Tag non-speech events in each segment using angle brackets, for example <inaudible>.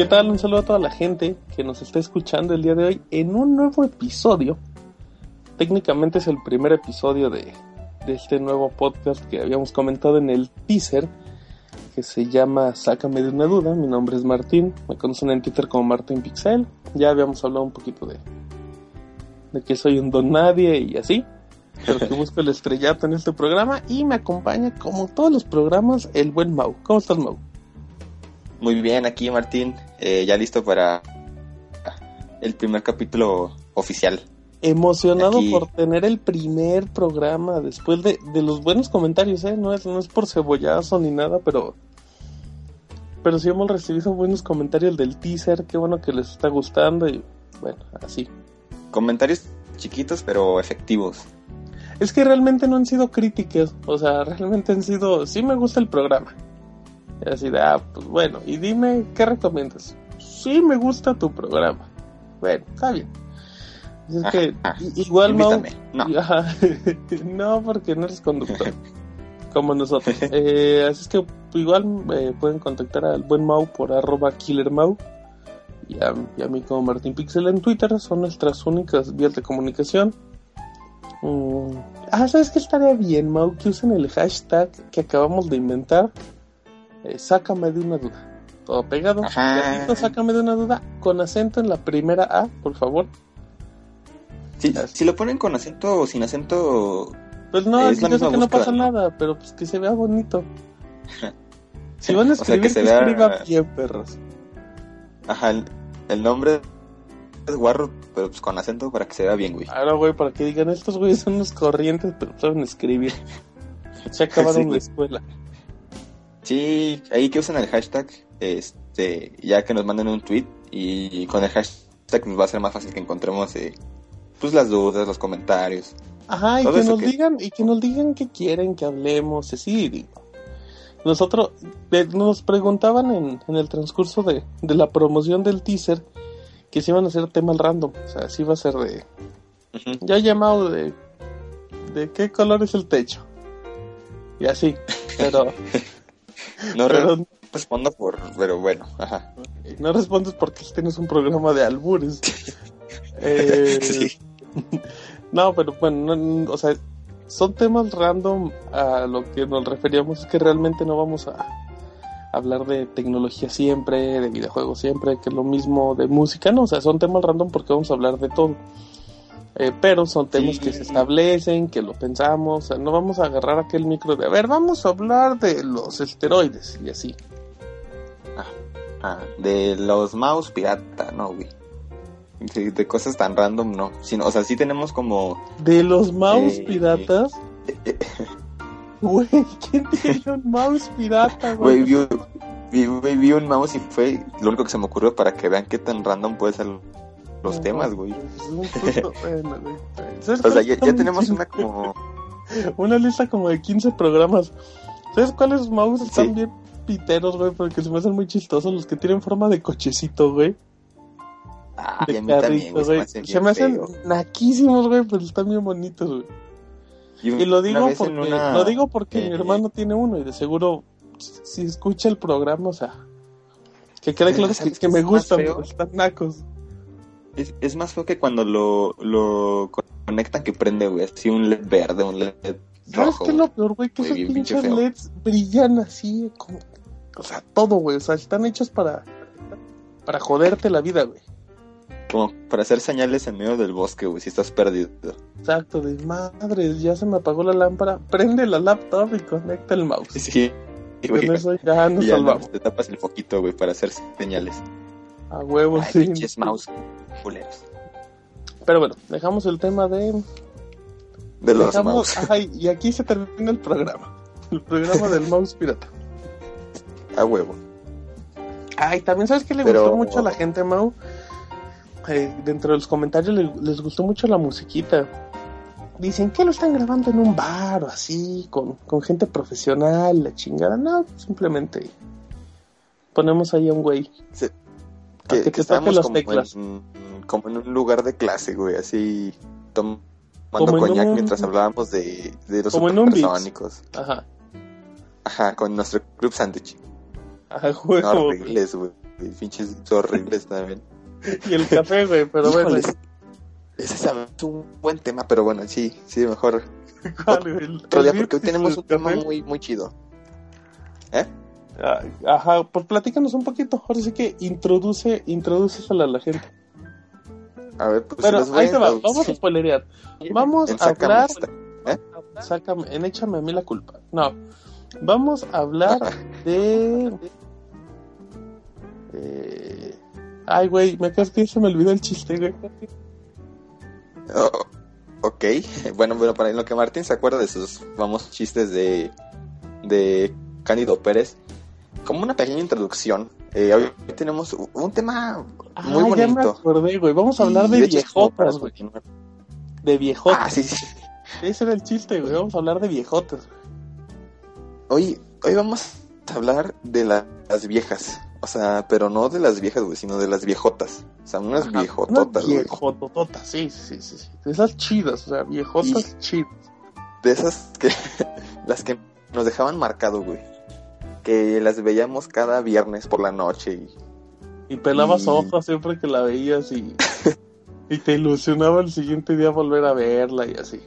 ¿Qué tal? Un saludo a toda la gente que nos está escuchando el día de hoy en un nuevo episodio. Técnicamente es el primer episodio de, este nuevo podcast que habíamos comentado en el teaser que se llama Sácame de una duda. Mi nombre es Martín, me conocen en Twitter como Martín Pixel. Ya habíamos hablado un poquito de, de que soy un don nadie y así. Pero que busco el estrellato en este programa y me acompaña, como todos los programas, el buen Mau. ¿Cómo estás, Mau? Muy bien, aquí Martín, eh, ya listo para el primer capítulo oficial. Emocionado por tener el primer programa después de, de, los buenos comentarios, ¿eh? No es, no es por cebollazo ni nada, pero... Pero sí hemos recibido buenos comentarios del teaser, qué bueno que les está gustando y bueno, así. Comentarios chiquitos pero efectivos. Es que realmente no han sido críticas, o sea, <laughs> realmente han sido, sí me gusta el programa, y así de, ah, pues bueno, y dime, ¿qué recomiendas? Sí, me gusta tu programa. Bueno, está bien. Es que igual Mau, no. <laughs> no, porque no eres conductor. <laughs> como nosotros. Eh, así es que igual eh, pueden contactar al buen Mau por arroba killermau y a, y a mí como Martín Pixel en Twitter. Son nuestras únicas vías de comunicación. Mm. Ah, ¿sabes qué estaría bien, Mau? Que usen el hashtag que acabamos de inventar eh, sácame de una duda. Todo pegado. Gatito, sácame de una duda. Con acento en la primera A, por favor. Si, si lo ponen con acento o sin acento. Pues no, es que no pasa nada, pero pues que se vea bonito. <laughs> si van a escribir, o sea, que, se vea... bien, perros. Ajá, el, el, nombre es guarro, pero pues con acento para que se vea bien, güey. Ahora, güey, para que digan, estos güeyes son los corrientes, pero saben escribir. <laughs> Se acabaron sí, la escuela. Sí, ahí que usen el hashtag, este, ya que nos manden un tweet y con el hashtag nos va a ser más fácil que encontremos eh, pues las dudas, los comentarios. Ajá, y que nos que... digan, y que nos digan qué quieren que hablemos, así digo. Nosotros eh, nos preguntaban en, en el transcurso de, de, la promoción del teaser que si iban a hacer temas random, o sea, si iba a ser de uh -huh. ya llamado de de qué color es el techo. Y así, pero <laughs> no pero, respondo por, pero bueno, ajá. No respondes porque tienes un programa de albures. <laughs> eh, sí. no, pero bueno, no, o sea, son temas random a lo que nos referíamos, es que realmente no vamos a hablar de tecnología siempre, de videojuegos siempre, que es lo mismo de música, no, o sea, son temas random porque vamos a hablar de todo. Eh, pero son temas sí. que se establecen, que lo pensamos, o sea, no vamos a agarrar aquel micro de, a ver, vamos a hablar de los esteroides y así. Ah, ah, de los mouse pirata, no, güey. De, de, cosas tan random, no. Sino, o sea, sí tenemos como... ¿De los mouse eh, piratas? <laughs> Güey, ¿quién tiene un mouse pirata, güey? Vi, vi, vi, vi, un mouse y fue lo único que se me ocurrió para que vean qué tan random puede ser los no, temas, güey. <laughs> bueno, o sea, ya, ya tenemos una como... <laughs> una lista como de 15 programas. ¿Sabes cuáles mouse están sí. bien piteros, güey? Porque se me hacen muy chistosos los que tienen forma de cochecito, güey. Ah, de carrito, güey. Se, se me hacen naquísimos, güey, pero están bien bonitos, güey. Y, y, lo digo porque, una... lo digo porque eh, mi hermano eh. tiene uno y de seguro si escucha el programa, o sea, que quede claro que, que me gustan, están nacos. Es, es, más feo que cuando lo, lo conectan que prende, güey, así un LED verde, un LED rojo. ¿Sabes qué es lo peor, güey? Que esos pinches LEDs brillan así, como, o sea, todo, güey, o sea, están hechos para, para joderte la vida, güey. Como para hacer señales en medio del bosque, güey, si estás perdido. Exacto, de madre, ya se me apagó la lámpara. <laughs> Prende la laptop y conecta el mouse. Sí, güey. Con eso ya nos ya salvamos. No, te tapas el foquito, güey, para hacer señales. A huevo, Ay, sí. Pinches mouse culeros. Pero bueno, dejamos el tema de. De los dejamos... mouse. Ay, y aquí se termina el programa. El programa del <laughs> mouse pirata. A huevo. Ay, también sabes que le Pero... gustó mucho a la gente, Mau eh, dentro de los comentarios les, les, gustó mucho la musiquita. Dicen que lo están grabando en un bar o así, con, con gente profesional, la chingada. No, simplemente ponemos ahí a un güey. Sí. Que, que, que toque las teclas. En, como en un lugar de clase, güey, así tomando coñac un... mientras hablábamos de, de los como supersónicos. Ajá. Ajá, con nuestro club sándwich. A huevo. güey. Horribles, güey. Pinches horribles también. <laughs> Y el café, güey, pero bueno. Híjoles, Ese es un buen tema, pero bueno, sí, sí, mejor <laughs> ¿cuál? El- otro día porque hoy tenemos un tema muy, muy chido. ¿Eh? Ah, Ajá, pues platícanos un poquito. Ahora sí que introduce, introdúcesela a la gente. A ver, pues voy ahí te va, vamos a spoilerear. Vamos En a hablar. esta. Sácame, en échame a mí la culpa. No. Vamos a hablar de. eh, Ay, güey, me acabas que se me olvidó el chiste, güey. Oh, ok, <laughs> bueno, bueno, para lo que Martín se acuerda de sus famosos chistes de, de Cándido Pérez, como una pequeña introducción, eh, hoy tenemos un tema muy ah, ya me bonito. acordé, güey. Vamos a hablar de, viejotas, güey. De viejotas. Ah, sí, sí. Ese era el chiste, güey. Vamos a hablar de viejotas. Hoy, hoy vamos a hablar de la- las viejas. O sea, pero no de las viejas, güey, sino de las viejotas. O sea, unas Ajá, viejototas, güey. Viejotototas, sí, sí, sí, sí. De esas chidas, o sea, viejotas chidas. De esas que, <laughs> las que nos dejaban marcado, güey. Que las veíamos cada viernes por la noche y Y pelabas Y- ojos siempre que la veías y, y te ilusionaba el siguiente día volver a verla y así.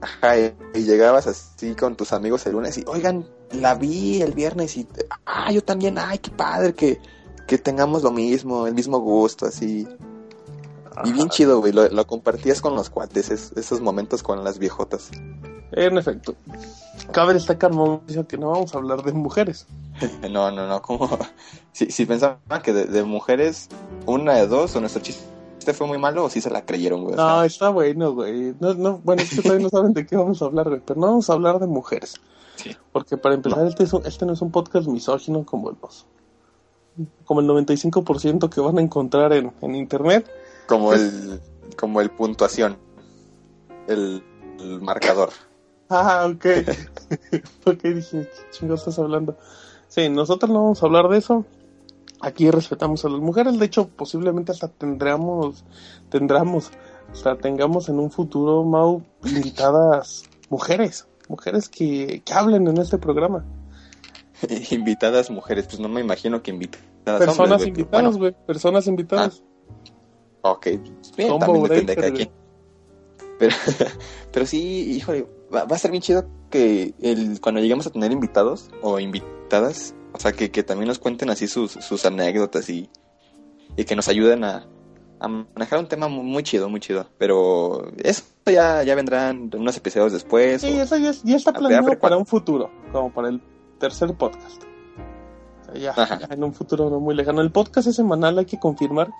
Ajá, y, y llegabas así con tus amigos el lunes y, oigan, la vi el viernes y, ah, yo también, ay, qué padre que, que tengamos lo mismo, el mismo gusto, así. Y bien chido, güey, lo, lo compartías con los cuates, es- esos momentos con las viejotas. En efecto. Cabe destacar, Mauricio, que no vamos a hablar de mujeres. <laughs> No, no, no, como, <laughs> si, si pensaban que de, de mujeres, una de dos, o nuestro chiste fue muy malo, o si se la creyeron, güey. No, está bueno, güey. No, no, bueno, es que todavía no saben de qué vamos a hablar, güey. Pero no vamos a hablar de mujeres. Sí. Porque para empezar, este, es un- este no es un podcast misógino como los... Como el 95% que van a encontrar en, en internet. Como el, como el puntuación, el, el marcador. <laughs> Ah, ok. <laughs> ok, dije, ¿qué chingados estás hablando? Sí, nosotros no vamos a hablar de eso. Aquí respetamos a las mujeres. De hecho, posiblemente hasta tendremos, tendremos, hasta tengamos en un futuro, Mau, invitadas <laughs> mujeres. Mujeres que, que hablen en este programa. invitadas mujeres, pues no me imagino que invitadas Personas hombres, güey, invitadas, pero güey. Personas invitadas. Ok, bien, también depende de cada quien. Pero, <laughs> pero sí, híjole, va, va a ser bien chido que el, cuando lleguemos a tener invitados o invitadas, o sea, que, que también nos cuenten así sus, sus anécdotas y, y que nos ayuden a, a manejar un tema muy, chido, muy chido. Pero eso ya, ya vendrán unos episodios después. Sí, o- eso ya, es- ya está planeado ver, para un futuro, como para el tercer podcast. O sea, ya, ya en un futuro no muy lejano. El podcast es semanal, hay que confirmar.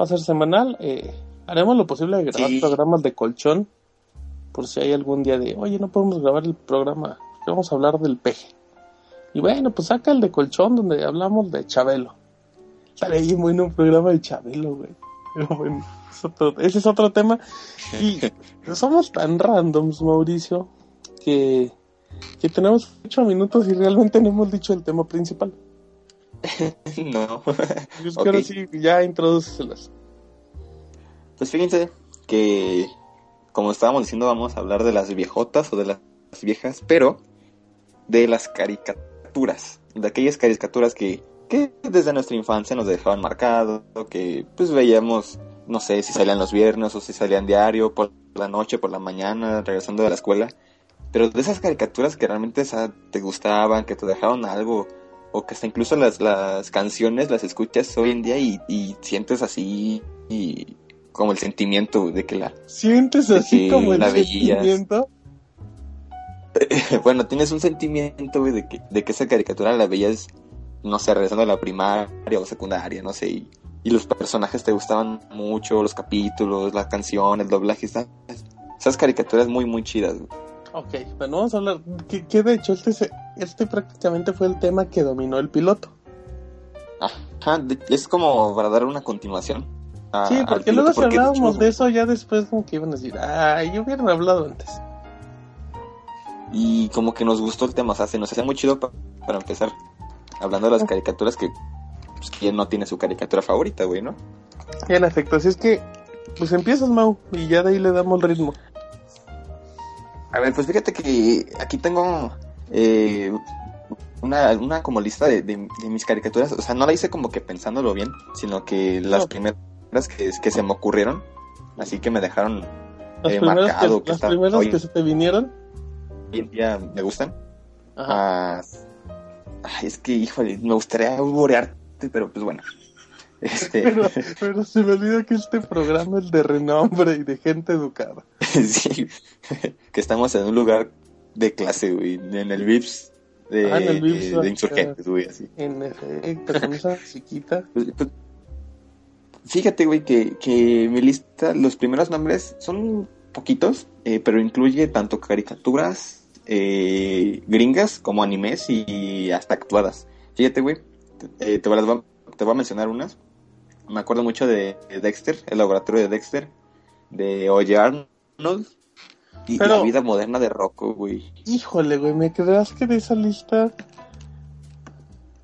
Va a ser semanal. eh, haremos lo posible de grabar Sí. programas de colchón. Por si hay algún día de, oye, no podemos grabar el programa, que vamos a hablar del peje. Y bueno, pues saca el de colchón donde hablamos de Chabelo. Estaré ahí bueno un programa de Chabelo, güey. Pero bueno, es otro- ese es otro tema. Y <laughs> somos tan randoms, Mauricio, que, que tenemos ocho minutos y realmente no hemos dicho el tema principal. <laughs> no. Yo es Ok. que ahora sí, ya introducelas. Pues fíjense que, como estábamos diciendo, vamos a hablar de las viejotas o de las viejas, pero de las caricaturas, de aquellas caricaturas que, que desde nuestra infancia nos dejaban marcado, que pues veíamos, no sé, si salían los viernes o si salían diario, por la noche, por la mañana, regresando de la escuela, pero de esas caricaturas que realmente te gustaban, que te dejaron algo, o que hasta incluso las, las canciones las escuchas hoy en día y, y sientes así y como el sentimiento de que la ¿Sientes así como el sentimiento? <laughs> bueno tienes un sentimiento güey, de que de que esa caricatura la veías no sé regresando a la primaria o secundaria no sé y, y los personajes te gustaban mucho los capítulos la canción el doblaje está- esas caricaturas muy muy chidas güey. Ok, bueno, vamos a hablar. Que, que de hecho, este, se- este prácticamente fue el tema que dominó el piloto. Ajá, es como para dar una continuación a- Sí, porque luego si de hablábamos de eso, ya después como que iban a decir, ay, yo hubieran hablado antes. y como que nos gustó el tema, o sea, se nos hacía muy chido pa- para empezar hablando de las caricaturas que pues, quién no tiene su caricatura favorita, güey, ¿no? En efecto, así es que, pues empiezas, Mau, y ya de ahí le damos ritmo. A ver, pues fíjate que aquí tengo eh, una, una como lista de, de, de mis caricaturas. O sea, no la hice como que pensándolo bien, sino que las No. primeras que, que se me ocurrieron, así que me dejaron Las eh, primeras, marcado que, que las primeras hoy- que se te vinieron. hoy en día me gustan. Ajá. Ah, ay, es que, híjole, me gustaría borearte, pero pues bueno. Este, <laughs> Pero, pero se me olvida que este programa es de renombre y de gente educada. <laughs> sí, que estamos en un lugar de clase, güey, en el VIPS de, Ah, en el VIPS, de- de ah, insurgentes, güey, así. En efecto, con esa chiquita. Pues, pues, Fíjate, güey, que, que mi lista, los primeros nombres son poquitos, eh, pero incluye tanto caricaturas eh, gringas como animes y hasta actuadas. Fíjate, güey, te, eh, te, las voy a- te voy a mencionar unas. Me acuerdo mucho de Dexter, el laboratorio de Dexter, de Oye Arnold y Pero- la vida moderna de Rocco, güey. Híjole, güey, me creas que de esa lista.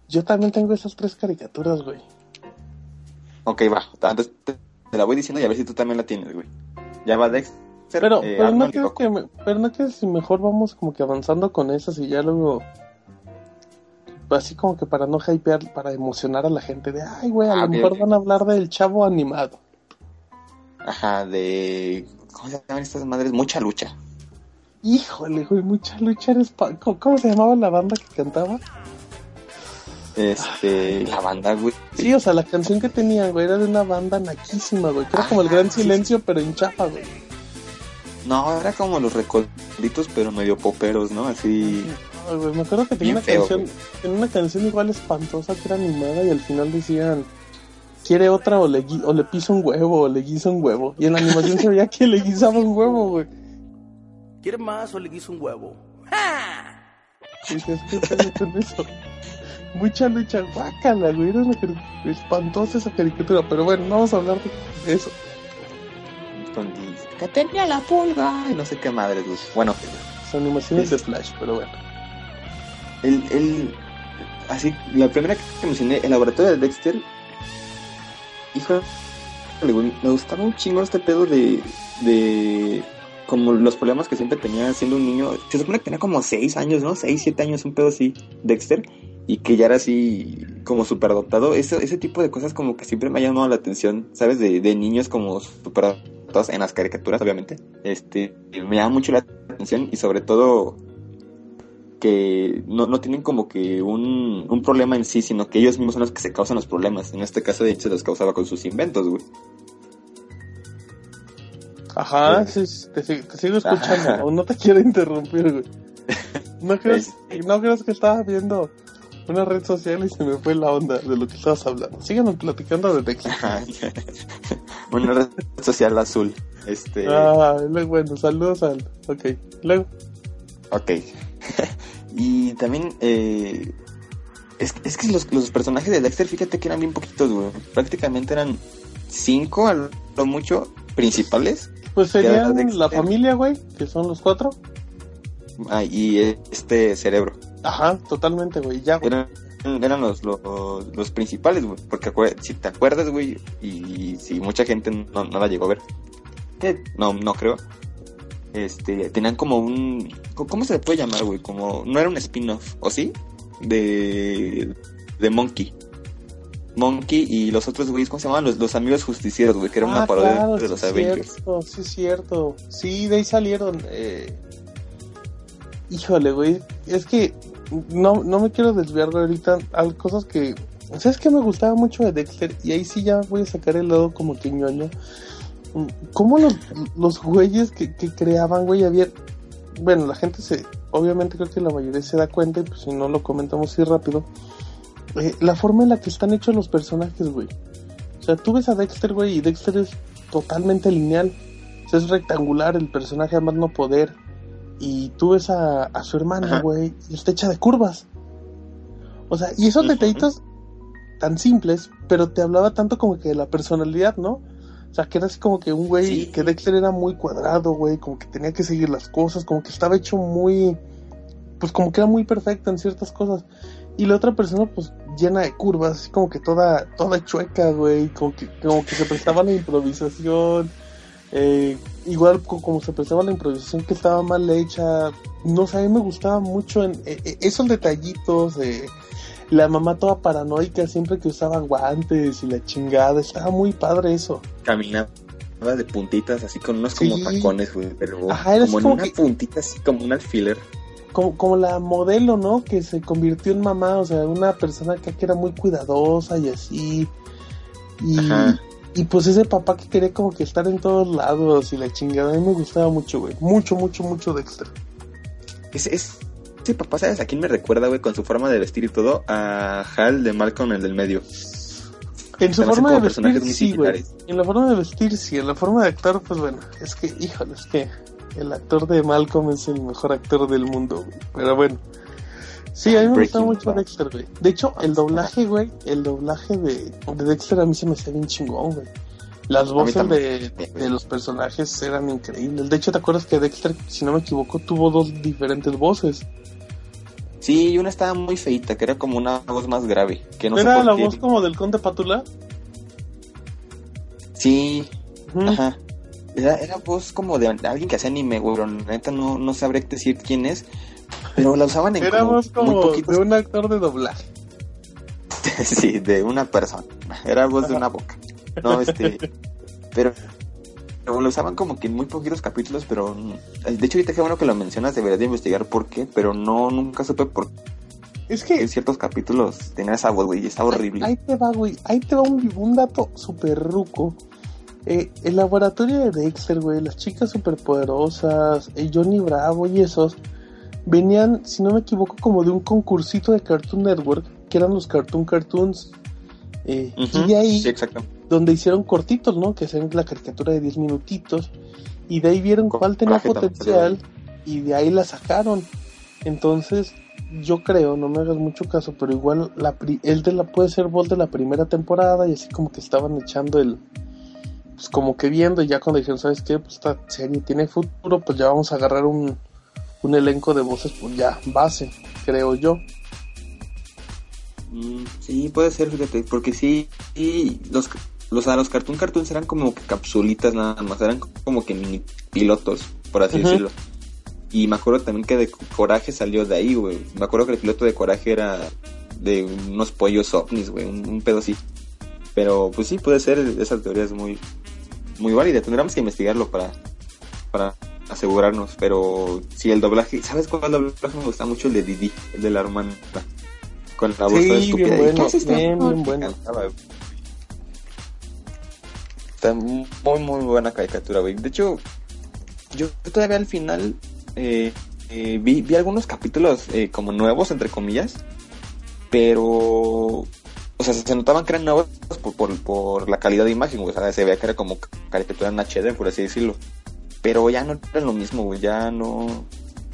Yo también tengo esas tres caricaturas, güey. Ok, va, entonces te, la voy diciendo y a ver si tú también la tienes, güey. Ya va Dexter. Pero, eh, pero no Rocco. que, me- pero no crees si mejor vamos como que avanzando con esas y ya luego. Así como que para no hypear, para emocionar a la gente de, ay, güey, a Ah, lo mejor van a hablar del chavo animado. Ajá, de. ¿Cómo se llaman estas madres? Mucha lucha. Híjole, güey, mucha lucha eres pa- ¿Cómo, cómo se llamaba la banda que cantaba? Este. La banda, güey. Sí, o sea, la canción que tenían, güey, era de una banda naquísima, güey. Que era como el gran silencio, pero en chapa, güey. No, era como los recoditos, pero medio poperos, ¿no? Así. Güey, me acuerdo que tenía Bien una feo, canción, tenía una canción igual espantosa que era animada y al final decían quiere otra o le, o le pisa un huevo o le guisa un huevo. Y en la animación se veía que le guisaba un huevo, güey. ¿Quiere más o le guiso un huevo? Y dices, ¿qué pedo con eso? Mucha lucha, guácala, güey. Era una espantosa esa caricatura. Pero bueno, no vamos a hablar de eso. Con que tenía la pulga. Y no sé qué madres, güey. Bueno, Son animaciones de Flash, pero bueno. El, el. Así, la primera que mencioné, el laboratorio de Dexter. Hijo. Me gustaba un chingo este pedo de. de como los problemas que siempre tenía siendo un niño. Se supone que tenía como 6 años, ¿no? 6, 7 años, un pedo así, Dexter. Y que ya era así como superdotado. Ese, ese tipo de cosas como que siempre me ha llamado la atención, ¿sabes? De, de niños como superdotados en las caricaturas, obviamente. Este, me llama mucho la atención y sobre todo que no, no tienen como que un, un problema en sí, sino que ellos mismos son los que se causan los problemas. En este caso, de hecho, se los causaba con sus inventos, güey. Ajá, Sí. sí, te, sig- te sigo escuchando. Ajá. o no te quiero interrumpir, güey. No <laughs> creas, Este- no creas que estaba viendo una red social y se me fue la onda de lo que estabas hablando. Síguenos platicando de Dexter. Ajá. <laughs> Una red social azul. Este. Ah, bueno, saludos al. Ok, luego. Ok. <laughs> y también, eh, es, es que los, los personajes de Dexter, fíjate que eran bien poquitos, güey. Prácticamente eran cinco, a lo mucho, principales. Pues serían la familia, güey, que son los cuatro. Ah, y este cerebro. Ajá, totalmente, güey, ya, güey. Eran, eran los, los, los principales, güey. Porque si te acuerdas, güey, y si mucha gente no, no la llegó a ver, que no, no creo. Este, tenían como un. ¿Cómo se le puede llamar, güey? Como. No era un spin-off, ¿o sí? De. De Monkey. Monkey y los otros güeyes, ¿cómo se llamaban? Los, los amigos justicieros, güey, que era una Ah, parodia claro, de los sí es Avengers. Cierto, sí, es cierto. Sí, de ahí salieron. Eh... Híjole, güey. Es que no, no me quiero desviar, güey, ahorita. Hay cosas que. ¿Sabes qué me gustaba mucho de Dexter? Y ahí sí ya voy a sacar el lado como que ñoño. ¿Cómo los, los güeyes que, que creaban, güey, había. Bueno, la gente se. Obviamente creo que la mayoría se da cuenta, y pues si no lo comentamos así rápido. Eh, la forma en la que están hechos los personajes, güey. O sea, tú ves a Dexter, güey, y Dexter es totalmente lineal. O sea, es rectangular el personaje, además no poder. Y tú ves a, a su hermana, güey, y está hecha de curvas. O sea, y esos detallitos tan simples, pero te hablaba tanto como que de la personalidad, ¿no? O sea, que era así como que un güey, Sí. que Dexter era muy cuadrado, güey, como que tenía que seguir las cosas, como que estaba hecho muy, pues como que era muy perfecto en ciertas cosas. Y la otra persona, pues, llena de curvas, así como que toda, toda chueca, güey, como que, como que se prestaba la improvisación. Eh, igual co- como se prestaba la improvisación que estaba mal hecha, no sé, a mí me gustaba mucho en, eh, eh, esos detallitos de la mamá toda paranoica siempre que usaba guantes y la chingada, estaba muy padre eso. Caminaba de puntitas, así con unos como tacones, güey, pero Ajá, así como en como una que- puntita, así como un alfiler. Como, como la modelo, ¿no? Que se convirtió en mamá, o sea, una persona que, que era muy cuidadosa y así. Y, Ajá. y pues ese papá que quería como que estar en todos lados y la chingada, a mí me gustaba mucho, güey. Mucho, mucho, mucho Dexter. Ese, es, ese papá, ¿sabes a quién me recuerda, güey? Con su forma de vestir y todo, a Hal de Malcolm, el del medio. En su forma de vestir, sí, güey. En la forma de vestir, sí. En la forma de actuar, pues bueno, es que, híjole, es que el actor de Malcolm es el mejor actor del mundo, güey. Pero bueno. Sí, a mí me gustaba mucho Bad. Dexter, güey. De hecho, el doblaje, güey, el doblaje de, de Dexter a mí se me hacía bien chingón, güey. Las voces de, de los personajes eran increíbles. De hecho, ¿te acuerdas que Dexter, si no me equivoco, tuvo dos diferentes voces? Sí, y una estaba muy feita, que era como una voz más grave. Que no ¿Era la voz como del Conde Patula? Sí, ajá. Era, era voz como de alguien que hace anime, güey, pero neta no, no sabré decir quién es. Pero la usaban en Era como voz muy como poquitos. de un actor de doblaje. <laughs> sí, de una persona. Era voz de una boca. No, este. Pero. Pero lo usaban como que en muy poquitos capítulos, pero. mm, De hecho, ahorita que bueno que lo mencionas, deberías de investigar por qué, pero no, nunca supe por Es qué que en ciertos capítulos tenía esa voz, güey, y está horrible. Ahí te va, güey. Ahí te va un, un dato súper ruco. Eh, el laboratorio de Dexter, güey, las chicas superpoderosas, eh, Johnny Bravo y esos, venían, si no me equivoco, como de un concursito de Cartoon Network, que eran los Cartoon Cartoons. Eh, Y de ahí, Sí, exacto. Donde hicieron cortitos, ¿no? Que hacían la caricatura de 10 minutitos. Y de ahí vieron cuál tenía potencial y de ahí la sacaron. Entonces, yo creo, no me hagas mucho caso, pero igual la pri- él de la puede ser voz de la primera temporada y así como que estaban echando el pues como que viendo y ya cuando dijeron, ¿sabes qué? Pues esta serie tiene futuro, pues ya vamos a agarrar un, un elenco de voces, pues ya, base, creo yo. Mm, sí, puede ser, fíjate, porque sí, sí, los, los, a los Cartoon Cartoons eran como que capsulitas nada más, eran como que mini pilotos, por así decirlo. Y me acuerdo también que de Coraje salió de ahí, güey. Me acuerdo que el piloto de Coraje era de unos pollos ovnis, güey, un, un pedo así. Pero pues sí, puede ser, esa teoría es muy, muy válida. Tendríamos que investigarlo para, para asegurarnos. Pero sí, el doblaje, ¿sabes cuál doblaje me gusta mucho? El de Didi, el de la hermana. Con la voz Sí, bien estúpida. ¿Y bueno, bien, bien bueno. Está muy, muy buena caricatura, güey. De hecho, yo todavía al final eh, eh, vi, vi algunos capítulos eh, como nuevos, entre comillas, pero, o sea, se notaban que eran nuevos por, por, por la calidad de imagen, güey. O sea, se veía que era como caricatura en HD, por así decirlo. Pero ya no eran lo mismo, güey. Ya no,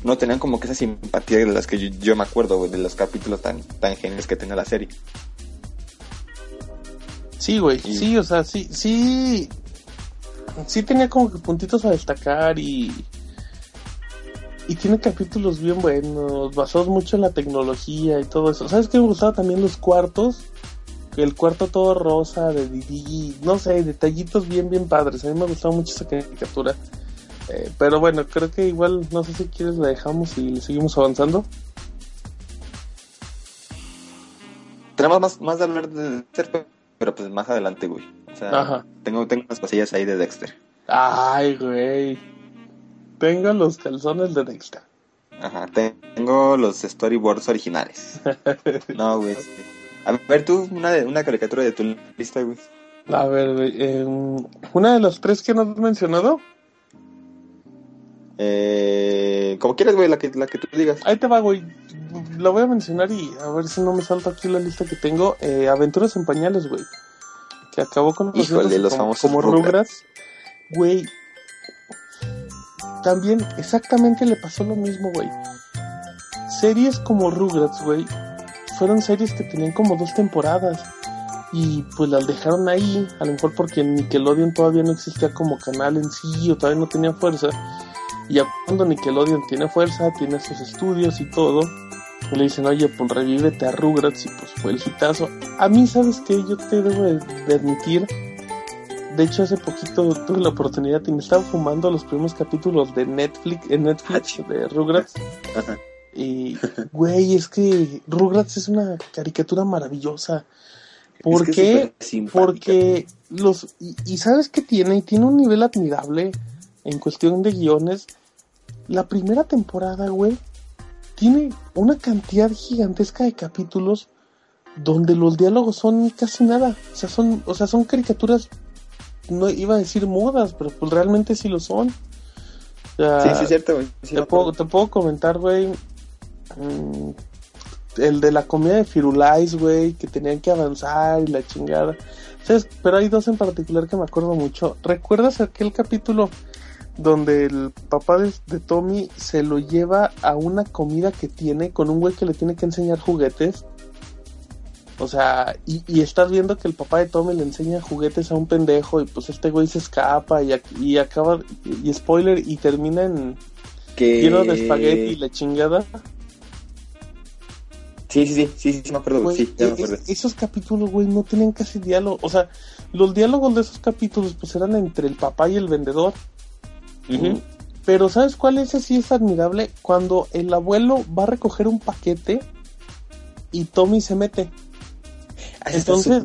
no tenían como que esa simpatía de las que yo, yo me acuerdo, güey, de los capítulos tan, tan geniales que tenía la serie. Sí, güey, Y- sí, o sea, sí, sí, sí tenía como que puntitos a destacar y y tiene capítulos bien buenos, basados mucho en la tecnología y todo eso. ¿Sabes qué me gustaba también los cuartos? El cuarto todo rosa de Didi, no sé, detallitos bien, bien padres. A mí me gustaba mucho esa caricatura. Eh, pero bueno, creo que igual, no sé si quieres la dejamos y le seguimos avanzando. Tenemos más, más de hablar de pero pues más adelante, güey. O sea, Ajá. tengo, tengo unas cosillas ahí de Dexter. Ay, güey. Tengo los calzones de Dexter. Ajá, tengo los storyboards originales. <laughs> No, güey. A ver, tú, una, de, una caricatura de tu lista, güey. A ver, güey, em, una de las tres que no has mencionado, Eh, como quieras, güey, la que, la que tú digas. ahí te va, güey. La voy a mencionar y a ver si no me salta aquí la lista que tengo. Eh, Aventuras en Pañales, güey. Que acabó con Híjole, los como, famosos como Rugrats. Güey. También exactamente le pasó lo mismo, güey. Series como Rugrats, güey. Fueron series que tenían como dos temporadas. Y pues las dejaron ahí. A lo mejor porque Nickelodeon todavía no existía como canal en sí o todavía no tenía fuerza. Y ya cuando Nickelodeon tiene fuerza, tiene sus estudios y todo, le dicen, oye, pues revívete a Rugrats y pues fue el hitazo. A mí, ¿sabes qué? Yo te debo de, admitir, de hecho hace poquito tuve la oportunidad y me estaba fumando los primeros capítulos de Netflix, en Netflix Ah, de Rugrats. Y, <laughs> güey, es que Rugrats es una caricatura maravillosa. ¿Por Es que qué? Porque los... Y, y ¿sabes qué tiene? Y tiene un nivel admirable en cuestión de guiones. La primera temporada, güey, tiene una cantidad gigantesca de capítulos donde los diálogos son casi nada. O sea, son, o sea, son caricaturas, no iba a decir modas, pero pues realmente sí lo son. O sea, Sí, sí, es cierto, güey. Sí, te, puedo, te puedo comentar, güey. mm, el de la comida de Firulais, güey, que tenían que avanzar y la chingada. ¿Sabes? Pero hay dos en particular que me acuerdo mucho. ¿Recuerdas aquel capítulo donde el papá de, de Tommy se lo lleva a una comida que tiene con un güey que le tiene que enseñar juguetes? O sea, y, y estás viendo que el papá de Tommy le enseña juguetes a un pendejo y pues este güey se escapa y, ac- y acaba, y spoiler, y termina en, Que... lleno de espagueti y la chingada. Sí, sí, sí, sí, sí, me acuerdo, güey. Sí, ya me acuerdo. es- esos capítulos, güey, no tenían casi diálogo. O sea, los diálogos de esos capítulos, pues eran entre el papá y el vendedor. Pero ¿sabes cuál es así es admirable? Cuando el abuelo va a recoger un paquete y Tommy se mete. Ah, ese Entonces,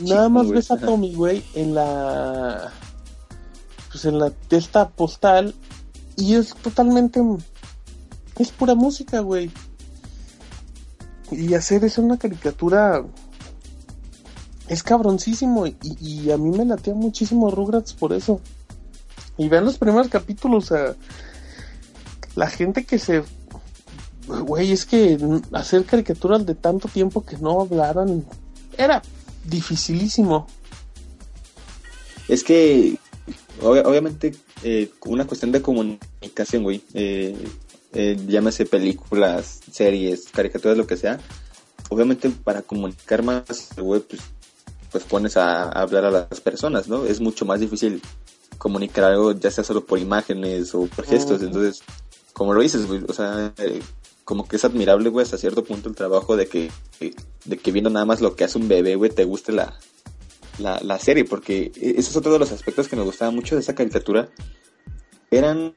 Nada más güey. ves a. Tommy, güey, en la. Pues en la esta postal. Y es totalmente. Es pura música, güey. Y hacer eso en una caricatura. Es cabroncísimo. Y, y a mí me latea muchísimo Rugrats por eso. Y vean los primeros capítulos. La gente que se. Güey, es que hacer caricaturas de tanto tiempo que no hablaran. Era dificilísimo. Es que, ob- obviamente, eh, una cuestión de comunicación, güey. Eh, eh, llámese películas, series, caricaturas, lo que sea. Obviamente, para comunicar más, güey, pues, pues pones a hablar a las personas, ¿no? Es mucho más difícil comunicar algo, ya sea solo por imágenes o por gestos. Entonces, como lo dices, güey, o sea, eh, como que es admirable, güey, hasta cierto punto el trabajo de que, de que viendo nada más lo que hace un bebé, güey, te guste la, la, la serie, porque eso es otro de los aspectos que me gustaba mucho de esa caricatura. Eran,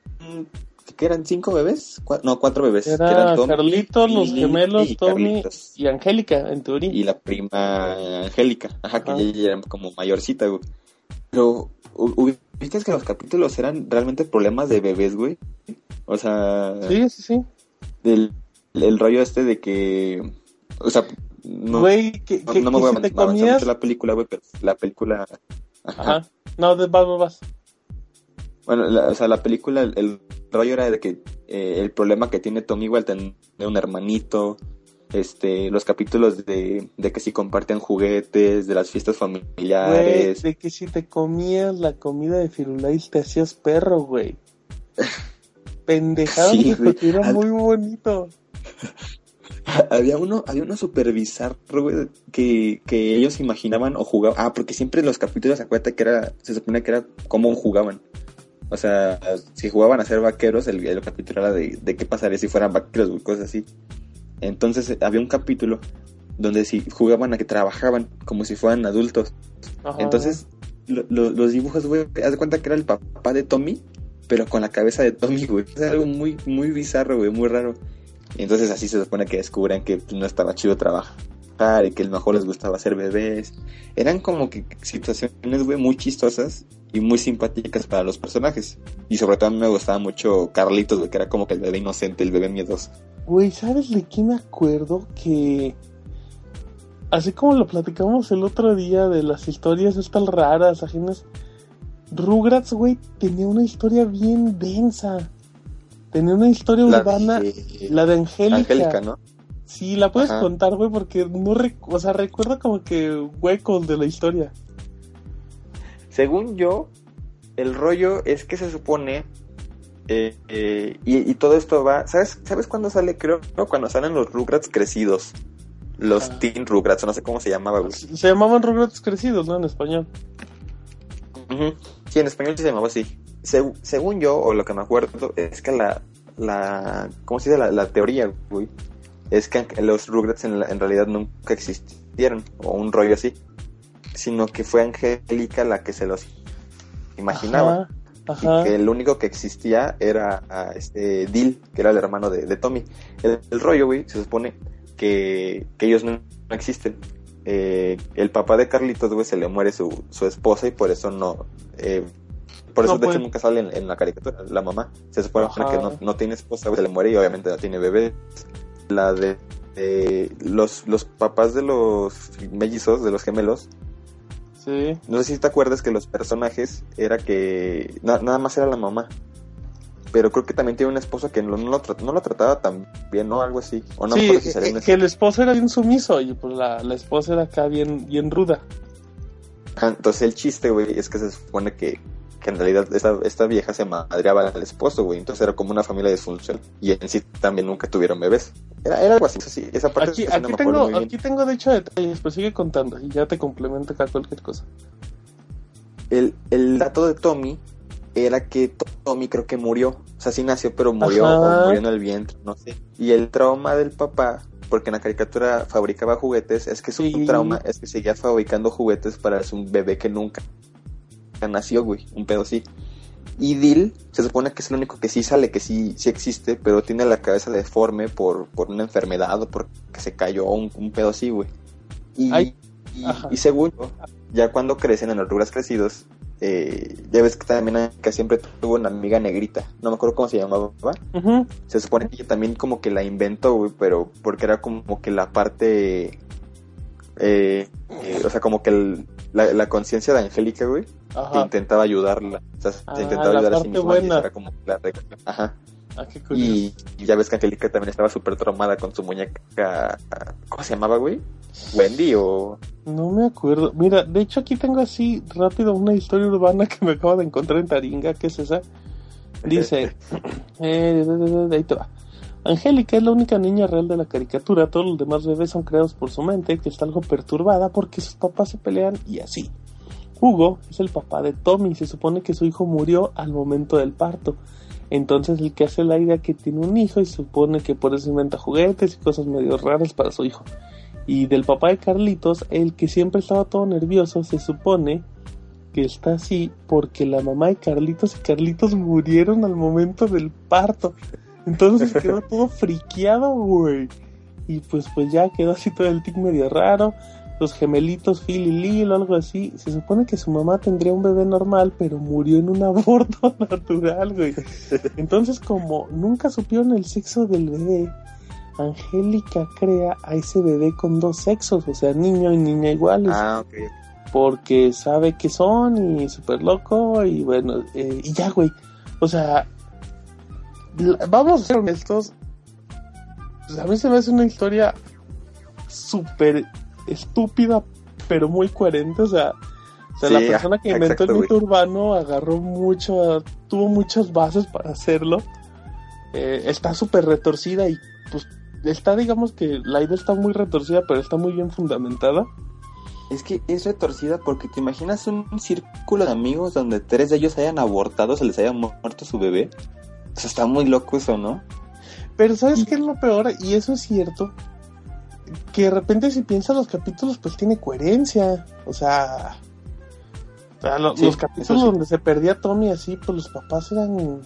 ¿qué eran? ¿Cinco bebés? Cua- no, cuatro bebés. que Era eran Tommy, Carlitos, los gemelos, y Tommy Carlitos. y Angélica, en teoría. Y la prima Angélica, ajá, que ya era como mayorcita, güey. Pero, ¿viste que los capítulos eran realmente problemas de bebés, güey? O sea, Sí, sí, sí. del el rollo este de que, o sea, no, Güey, que, no, que- no me voy a si avanzar mucho la película, güey, pero la película, ajá, Ajá. No, de, vas, vas, vas. Bueno, la- o sea, la película, el, el rollo era de que eh, el problema que tiene Tommy igual tener un hermanito, este, los capítulos de, de que si comparten juguetes, de las fiestas Güey, familiares. de que si te comías la comida de Firulais te hacías perro, güey. <laughs> Pendejado, Sí, porque era muy bonito. <laughs> había uno, había uno super bizarro, güey, que, que ellos imaginaban o jugaban. Ah, porque siempre los capítulos, acuérdate que era, se supone que era cómo jugaban. O sea, si jugaban a ser vaqueros, el, el capítulo era de, de qué pasaría si fueran vaqueros, güey, cosas así. Entonces eh, había un capítulo donde si jugaban a que trabajaban como si fueran adultos. Ajá. Entonces, lo- lo- los dibujos, güey, haz de cuenta que era el papá de Tommy, pero con la cabeza de Tommy, güey. Es algo muy, muy bizarro, güey, muy raro. Y entonces así se supone que descubren que no estaba chido trabajar y que el mejor les gustaba ser bebés. Eran como que situaciones, güey, muy chistosas y muy simpáticas para los personajes. Y sobre todo a mí me gustaba mucho Carlitos, güey, que era como que el bebé inocente, el bebé miedoso. Güey, ¿sabes de qué me acuerdo? Que. Así como lo platicamos el otro día de las historias estas raras, ajenas. Rugrats, güey, tenía una historia bien densa. Tenía una historia La urbana, de- la de Angélica. Angélica, ¿no? Sí, la puedes Ajá. contar, güey, porque no rec- o sea, recuerdo como que huecos de la historia. Según yo, el rollo es que se supone. Eh, eh, y, y todo esto va. ¿Sabes, ¿Sabes cuándo sale? Creo ¿no? cuando salen los Rugrats crecidos. Los Ah. Teen Rugrats, no sé cómo se llamaba, güey. Se se llamaban Rugrats crecidos, ¿no? En español. Ujú. Sí, en español se llamaba así. Según yo, o lo que me acuerdo, es que la. la ¿Cómo se dice? La, la teoría, güey. Es que los Rugrats en, la- en realidad nunca existieron, o un rollo así. Sino que fue Angélica la que se los imaginaban. Ajá, Y que el único que existía era a este Dil, que era el hermano de, de Tommy. El, el rollo, güey, se supone que, que ellos no, no existen. Eh, el papá de Carlitos, güey, se le muere su, su esposa y por eso no. eh, por eso, No de hecho, nunca sale en, en la caricatura. La mamá se supone Ajá. que no, no tiene esposa, güey, se le muere y obviamente no tiene bebé. La de. eh, los, los papás de los mellizos, de los gemelos, sí. no sé si te acuerdas que los personajes era que na- nada más era la mamá. Pero creo que también tiene un esposo que no, no lo, no lo trataba tan bien, ¿no? Algo así. O no sí, si eh, en que el esposo era bien sumiso y pues la, la esposa era acá bien, bien ruda. Ajá, Entonces el chiste, güey, es que se supone que, que en realidad esta, esta vieja se madreaba al esposo, güey. Entonces era como una familia disfuncional. Y en sí también nunca tuvieron bebés. Era, era algo así. Sí, esa parte Aquí, no aquí tengo, bien. aquí tengo de hecho detalles, pues sigue contando y ya te complemento acá cualquier cosa. El, el dato de Tommy era que To- Tommy creo que murió. O sea, sí nació, pero murió o murió en el vientre, no sé. Y el trauma del papá, porque en la caricatura fabricaba juguetes, es que su Sí. trauma es que seguía fabricando juguetes para un bebé que nunca nació, güey. Un pedo así. Y Dil se supone que es el único que sí sale, que sí, sí existe, pero tiene la cabeza deforme por, por una enfermedad o porque se cayó un, un pedo así, güey. Y, y, y según ya cuando crecen en los Rugrats crecidos, eh, ya ves que también que siempre tuvo una amiga negrita, no me acuerdo cómo se llamaba, Ujú. se supone que ella también como que la inventó, güey, pero porque era como que la parte, eh, eh, o sea, como que el- la, la conciencia de Angélica, güey, Ajá. intentaba ayudarla, o sea, se Ah, intentaba ayudar a sí misma y era como la regla. Ajá. Ah, qué. Y, y ya ves que Angélica también estaba súper traumada con su muñeca, ¿cómo se llamaba, güey? Wendy o... No me acuerdo. Mira, de hecho aquí tengo así rápido una historia urbana que me acabo de encontrar en Taringa, que es esa. Dice, <laughs> eh, ahí te va. Angélica es la única niña real de la caricatura, todos los demás bebés son creados por su mente, que está algo perturbada porque sus papás se pelean y así. Hugo es el papá de Tommy, se supone que su hijo murió al momento del parto. Entonces el que hace la idea que tiene un hijo y supone que por eso inventa juguetes y cosas medio raras para su hijo. Y del papá de Carlitos, el que siempre estaba todo nervioso, se supone que está así porque la mamá de Carlitos y Carlitos murieron al momento del parto. Entonces se quedó <laughs> todo friqueado, güey. Y pues pues ya quedó así todo el tic medio raro. Los gemelitos Phil y Lil o algo así. Se supone que su mamá tendría un bebé normal, pero murió en un aborto <laughs> natural, güey. Entonces como nunca supieron el sexo del bebé, Angélica crea a ese bebé con dos sexos, o sea, niño y niña iguales Ah, ok. porque sabe que son y súper loco y bueno, eh, y ya, güey. O sea, la- vamos a ser honestos. Pues a mí se me hace una historia súper estúpida, pero muy coherente. O sea, o sea Sí, la persona que inventó exacto, el güey. mito urbano agarró mucho, tuvo muchas bases para hacerlo. Eh, está súper retorcida y pues está, digamos que la idea está muy retorcida, pero está muy bien fundamentada. Es que es retorcida porque te imaginas un, círculo de amigos donde tres de ellos hayan abortado, se les haya mu- muerto su bebé. O sea, está muy loco eso, ¿no? Pero ¿sabes Y- qué es lo peor? Y eso es cierto. Que de repente si piensas los capítulos, pues tiene coherencia. O sea... o sea, lo- Sí, los capítulos sí. donde se perdía Tommy así, pues los papás eran...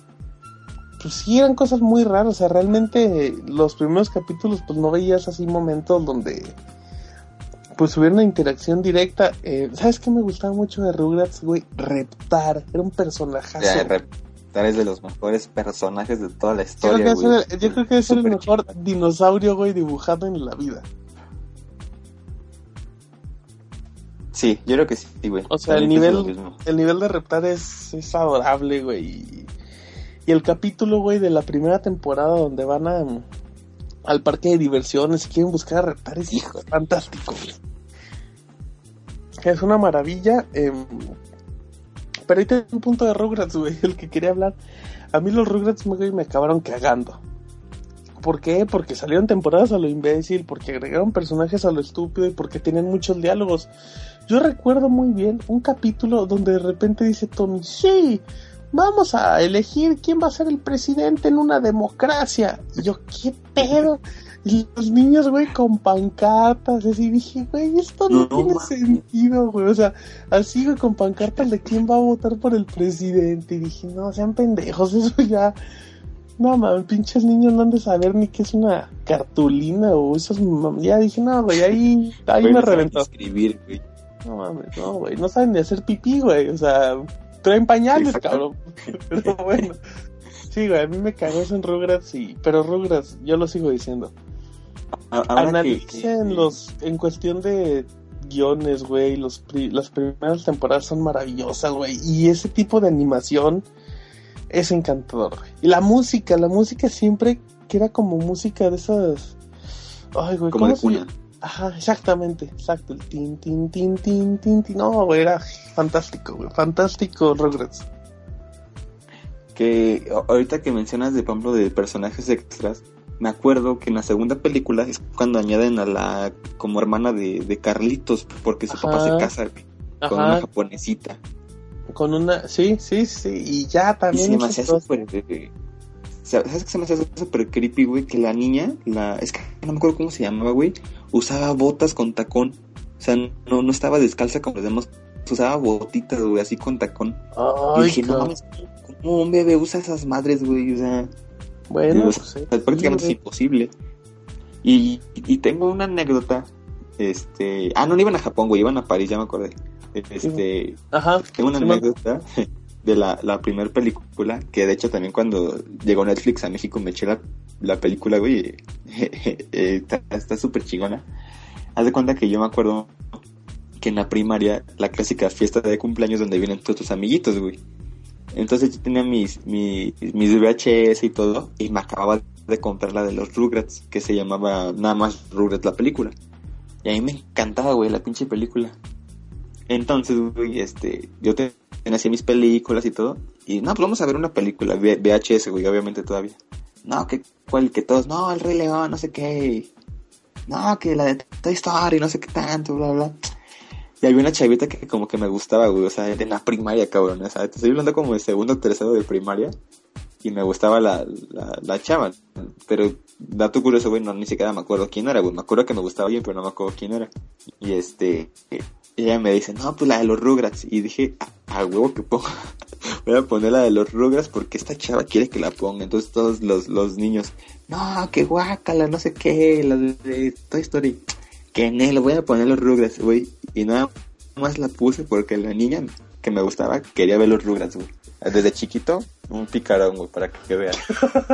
Pues sí, eran cosas muy raras. O sea, realmente los primeros capítulos, pues no veías así momentos donde... Pues hubiera una interacción directa. Eh, ¿Sabes qué me gustaba mucho de Rugrats, güey? Reptar. Era un personajazo. Ya, Reptar es de los mejores personajes de toda la creo historia, güey. el, yo creo que es el mejor dinosaurio, güey, dibujado en la vida. Sí, yo creo que sí, güey. O sea, el nivel-. El nivel de reptar es, es adorable, güey. Y, y el capítulo, güey, de la primera temporada donde van a, al parque de diversiones y quieren buscar a reptar es hijo, fantástico, güey. Es una maravilla. em, pero ahí tengo un punto de Rugrats, güey, el que quería hablar. A mí los Rugrats, güey, me acabaron cagando. ¿Por qué? Porque salieron temporadas a lo imbécil, porque agregaron personajes a lo estúpido y porque tienen muchos diálogos. Yo recuerdo muy bien un capítulo donde de repente dice Tommy, sí, vamos a elegir quién va a ser el presidente en una democracia. Y yo, ¿qué pedo? <laughs> Y los niños, güey, con pancartas, así dije, güey, esto no, No, tiene sentido, güey. O sea, así, güey, con pancartas de quién va a votar por el presidente. Y dije, no, sean pendejos, <laughs> eso ya. No, mames, pinches niños no han de saber ni qué es una cartulina o mam- Ya dije, no, güey, ahí, ahí me reventó. Escribir, güey. No mames, no, güey, no saben ni hacer pipí, güey. O sea, traen pañales, Sí. cabrón. <laughs> Pero bueno. Sí, güey, a mí me cagó en Rugrats y... Pero Rugrats, yo lo sigo diciendo. Analicen que- los... En cuestión de guiones, güey, los pri- las primeras temporadas son maravillosas, güey. Y ese tipo de animación es encantador, güey. Y la música, la música siempre que era como música de esas... Ay, güey, Como ¿cómo de se cuna. Ajá, exactamente, exacto, el tin, tin, tin, tin, tin, tin. No, güey, era fantástico, güey, fantástico Rugrats. Que ahorita que mencionas de, por ejemplo, de personajes extras, me acuerdo que en la segunda película es cuando añaden a la como hermana de, de Carlitos, porque su papá se casa con una japonesita. con una, sí, sí, sí, y ya Y también. se me hacía súper... eh, ¿Sabes qué se me hacía súper creepy, güey? Que la niña, la es que no me acuerdo cómo se llamaba, güey, usaba botas con tacón. O sea, no, no estaba descalza como los demás. Usaba botitas, güey, así con tacón. y dije, no mames, ¿cómo un bebé usa esas madres, güey? O sea... Bueno, pues, sea, prácticamente es imposible. Y, y tengo una anécdota. Este. Ah, no, no iban a Japón, güey, iban a París, ya me acordé. Este. Ajá, Tengo una sí, anécdota <laughs> de la, la primera película. Que de hecho también cuando llegó Netflix a México me eché la, la película, güey. <laughs> eh, está está súper chingona. Haz de cuenta que yo me acuerdo que en la primaria, la clásica fiesta de cumpleaños donde vienen todos tus amiguitos, güey. Entonces yo tenía mis, mis, VHS y todo, y me acababa de comprar la de los Rugrats, que se llamaba nada más Rugrats la película. Y a mí me encantaba, güey, la pinche película. Entonces, güey, este, yo te- tenía así mis películas y todo, y no, pues vamos a ver una película, VHS, güey, obviamente todavía. No, que, cuál, que todos, no, el Rey León, no sé qué. No, que la de Toy Story, no sé qué tanto, bla, bla. Y había una chavita que como que me gustaba, güey, o sea, de la primaria, cabrón, o sea, te estoy hablando como de segundo o tercero de primaria, y me gustaba la, la, la chava, pero dato curioso, güey, no, ni siquiera me acuerdo quién era, güey, me acuerdo que me gustaba bien, pero no me acuerdo quién era. Y este, ella me dice, no, pues la de los Rugrats, y dije, a, a huevo que pongo, <laughs> voy a poner la de los Rugrats porque esta chava quiere que la ponga, entonces todos los, los niños, no, que guácala, no sé qué, la de Toy Story, que en él voy a poner los Rugrats, güey, y nada más la puse porque la niña que me gustaba quería ver los Rugrats, güey. Desde chiquito, un picarón, güey, para que vean.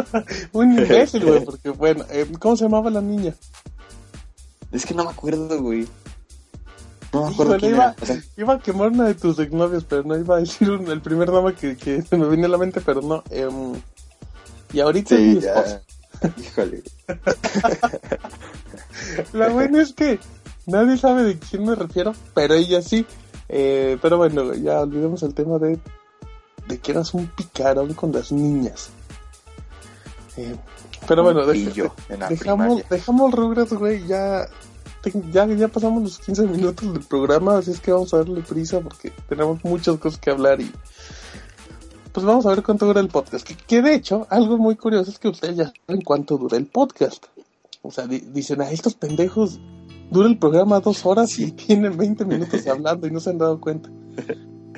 <laughs> un imbécil, güey, porque bueno, eh, ¿cómo se llamaba la niña? Es que no me acuerdo, güey. No me acuerdo Híjole, quién iba, era. O sea, iba a quemar una de tus exnovios, pero no iba a decir un- el primer nombre que, que <laughs> se me viene a la mente, pero no. em, y ahorita es mi ya. Híjole. <laughs> <laughs> La buena es que nadie sabe de quién me refiero, pero ella sí. Eh, pero bueno, ya olvidemos el tema de, de que eras un picarón con las niñas. Eh, pero bueno, deja- dejamos, dejamos Rugrats, güey, ya, ya, ya pasamos los 15 minutos del programa, así es que vamos a darle prisa porque tenemos muchas cosas que hablar y pues vamos a ver cuánto dura el podcast. Que, que de hecho, algo muy curioso es que ustedes ya saben cuánto dura el podcast. O sea, di- dicen, a estos pendejos dura el programa dos horas y tienen 20 minutos hablando y no se han dado cuenta.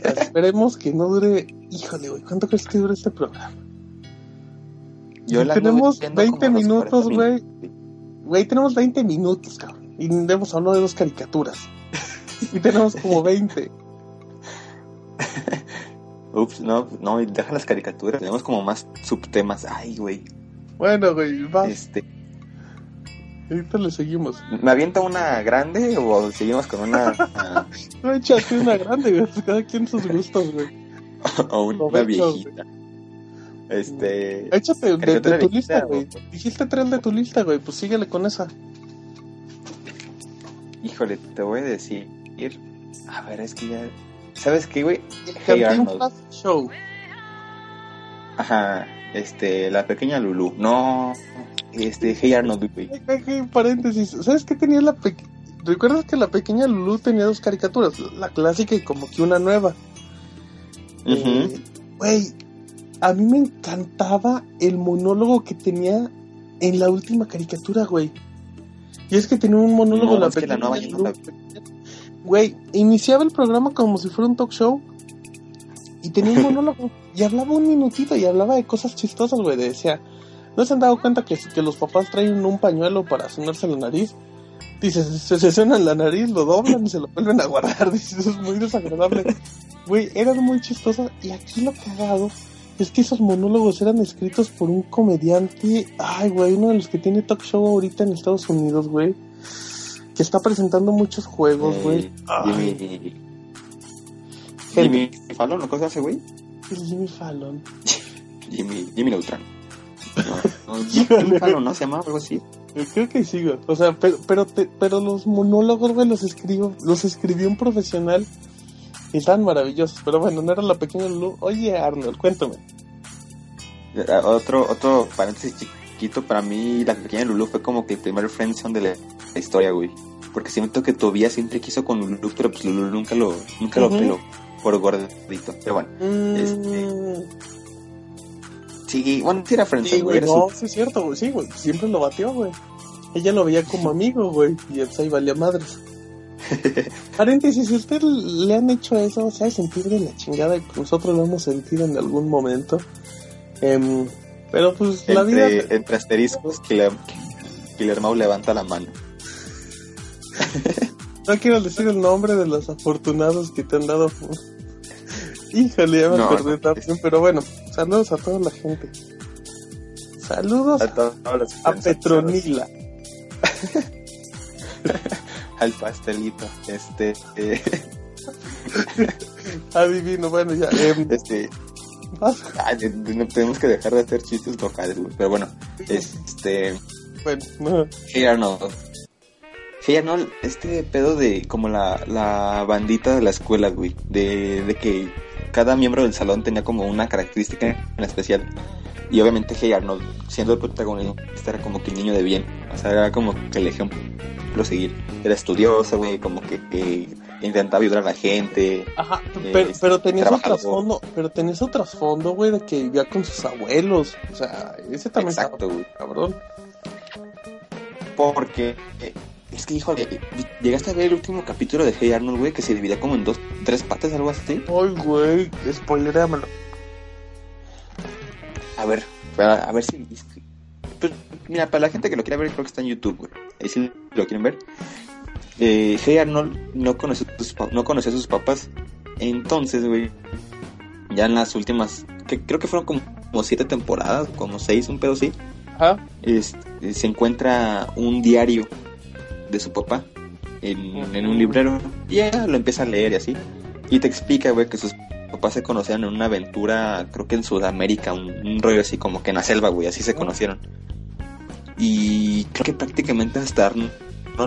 Esperemos que no dure, híjole, güey, ¿cuánto crees que dure este programa? Yo la tenemos ando viendo 20 como a los minutos, 40 güey. Güey, tenemos 20 minutos, cabrón. Y hemos hablado de dos caricaturas. Y tenemos como 20. <laughs> Ups, no, no, deja las caricaturas. Tenemos como más subtemas. Ay, güey. Bueno, güey, vas. Este, Ahorita le seguimos. ¿Me avienta una grande o seguimos con una <laughs> ah, No échate una grande, güey. pues Cada quien sus gustos, güey. <laughs> o una viejita? Este, Échate de, de ¿Caricatura tu lista, o- güey. Dijiste tres de tu lista, güey. Pues síguele con esa. híjole, te voy a decir. A ver, es que ya. ¿Sabes qué, güey? Hey Arnold. Show. Ajá, este, la pequeña Lulu. No, este, Hey Arnold, güey. Paréntesis. ¿Sabes qué tenía la pequeña? ¿Recuerdas que la pequeña Lulu tenía dos caricaturas? La clásica y como que una nueva. Eh, Güey, a mí me encantaba el monólogo que tenía en la última caricatura, güey. Y es que tenía un monólogo No, la pequeña nueva yo no la Lulu. Güey, iniciaba el programa como si fuera un talk show. Y tenía un <laughs> monólogo. y hablaba un minutito y hablaba de cosas chistosas, güey. Decía, ¿no se han dado cuenta que, que los papás traen un pañuelo para sonarse la nariz? Dice, se, se suenan la nariz, lo doblan y se lo vuelven a guardar. <laughs> Dice, eso es muy desagradable. Güey, eran muy chistosas. Y aquí lo cagado es que esos monólogos eran escritos por un comediante. Ay, güey, uno de los que tiene talk show ahorita en Estados Unidos, güey. Que está presentando muchos juegos, güey. Jimmy. Jimmy Fallon, ¿no cosa hace, güey? Jimmy Fallon. <laughs> Jimmy, Jimmy Neutron. <laughs> No, no. Se llama algo así. Eh, Creo que sí, güey. O sea, pero, pero, te- pero los monólogos, güey, los escribió, los escribió un profesional y estaban maravillosos. Pero bueno, no era la pequeña Lulu. Oye, Arnold, cuéntame. Eh, Otro, otro paréntesis chiquito, para mí la pequeña Lulu fue como que el primer friendzone de la, la historia, güey. Porque siento que Tobias siempre quiso con Lulu, pero pues Lulu nunca lo, nunca Ujú. lo peló por gordito. Pero bueno, Mm, Este, sí, bueno, sí era friendzone, sí, güey. no, sí es cierto, güey. Sí, güey. Siempre lo batió, güey. Ella lo veía como amigo, güey. Y pues ahí valía madres. <laughs> Paréntesis, si usted le han hecho eso, se ha sentir de la chingada y nosotros lo hemos sentido en algún momento. Em, pero pues la vida... entre, entre asteriscos, Killer, Killer Mau levanta la mano. <laughs> No quiero decir el nombre de los afortunados que te han dado. <laughs> Híjole, ya me No, acordé no, también, pero bueno, saludos a toda la gente. Saludos A, todos a Petronila. <laughs> Al pastelito. Este, eh, <laughs> Adivino, bueno, ya. em, este, ay, no tenemos que dejar de hacer chistes locales, güey. Pero bueno, este, bueno, no, Hey Arnold. Hey Arnold, este pedo de como la, la bandita de la escuela, güey. De, de que cada miembro del salón tenía como una característica en especial. Y obviamente Hey Arnold, siendo el protagonista, era como que el niño de bien. O sea, era como que el ejemplo seguir. Era estudiosa, güey, como que, que intentaba ayudar a la gente. Ajá, Eh, pero, pero tenía su trabajador. trasfondo, pero tenía su trasfondo, güey, de que vivía con sus abuelos. O sea, ese también Exacto, güey. cabrón. Porque eh, es que, híjole, llegaste a ver el último capítulo de Hey Arnold, güey, que se dividía como en dos, tres partes, algo así. Ay, güey, spoileréamelo. A ver, a, a ver si. Pues, mira, para la gente que lo quiera ver, creo que está en YouTube, güey. Ahí sí lo quieren ver. Eh, hey Arnold no conoce, a sus pa- no conoce a sus papás. Entonces, güey, ya en las últimas, que creo que fueron como, como siete temporadas, como seis, un pedo así, Ajá. este, se encuentra un diario de su papá en, en un librero. Y ya lo empieza a leer y así. Y te explica, güey, que sus papás se conocieron en una aventura, creo que en Sudamérica, un, un rollo así como que en la selva, güey, así se conocieron. Y creo que prácticamente hasta Arnold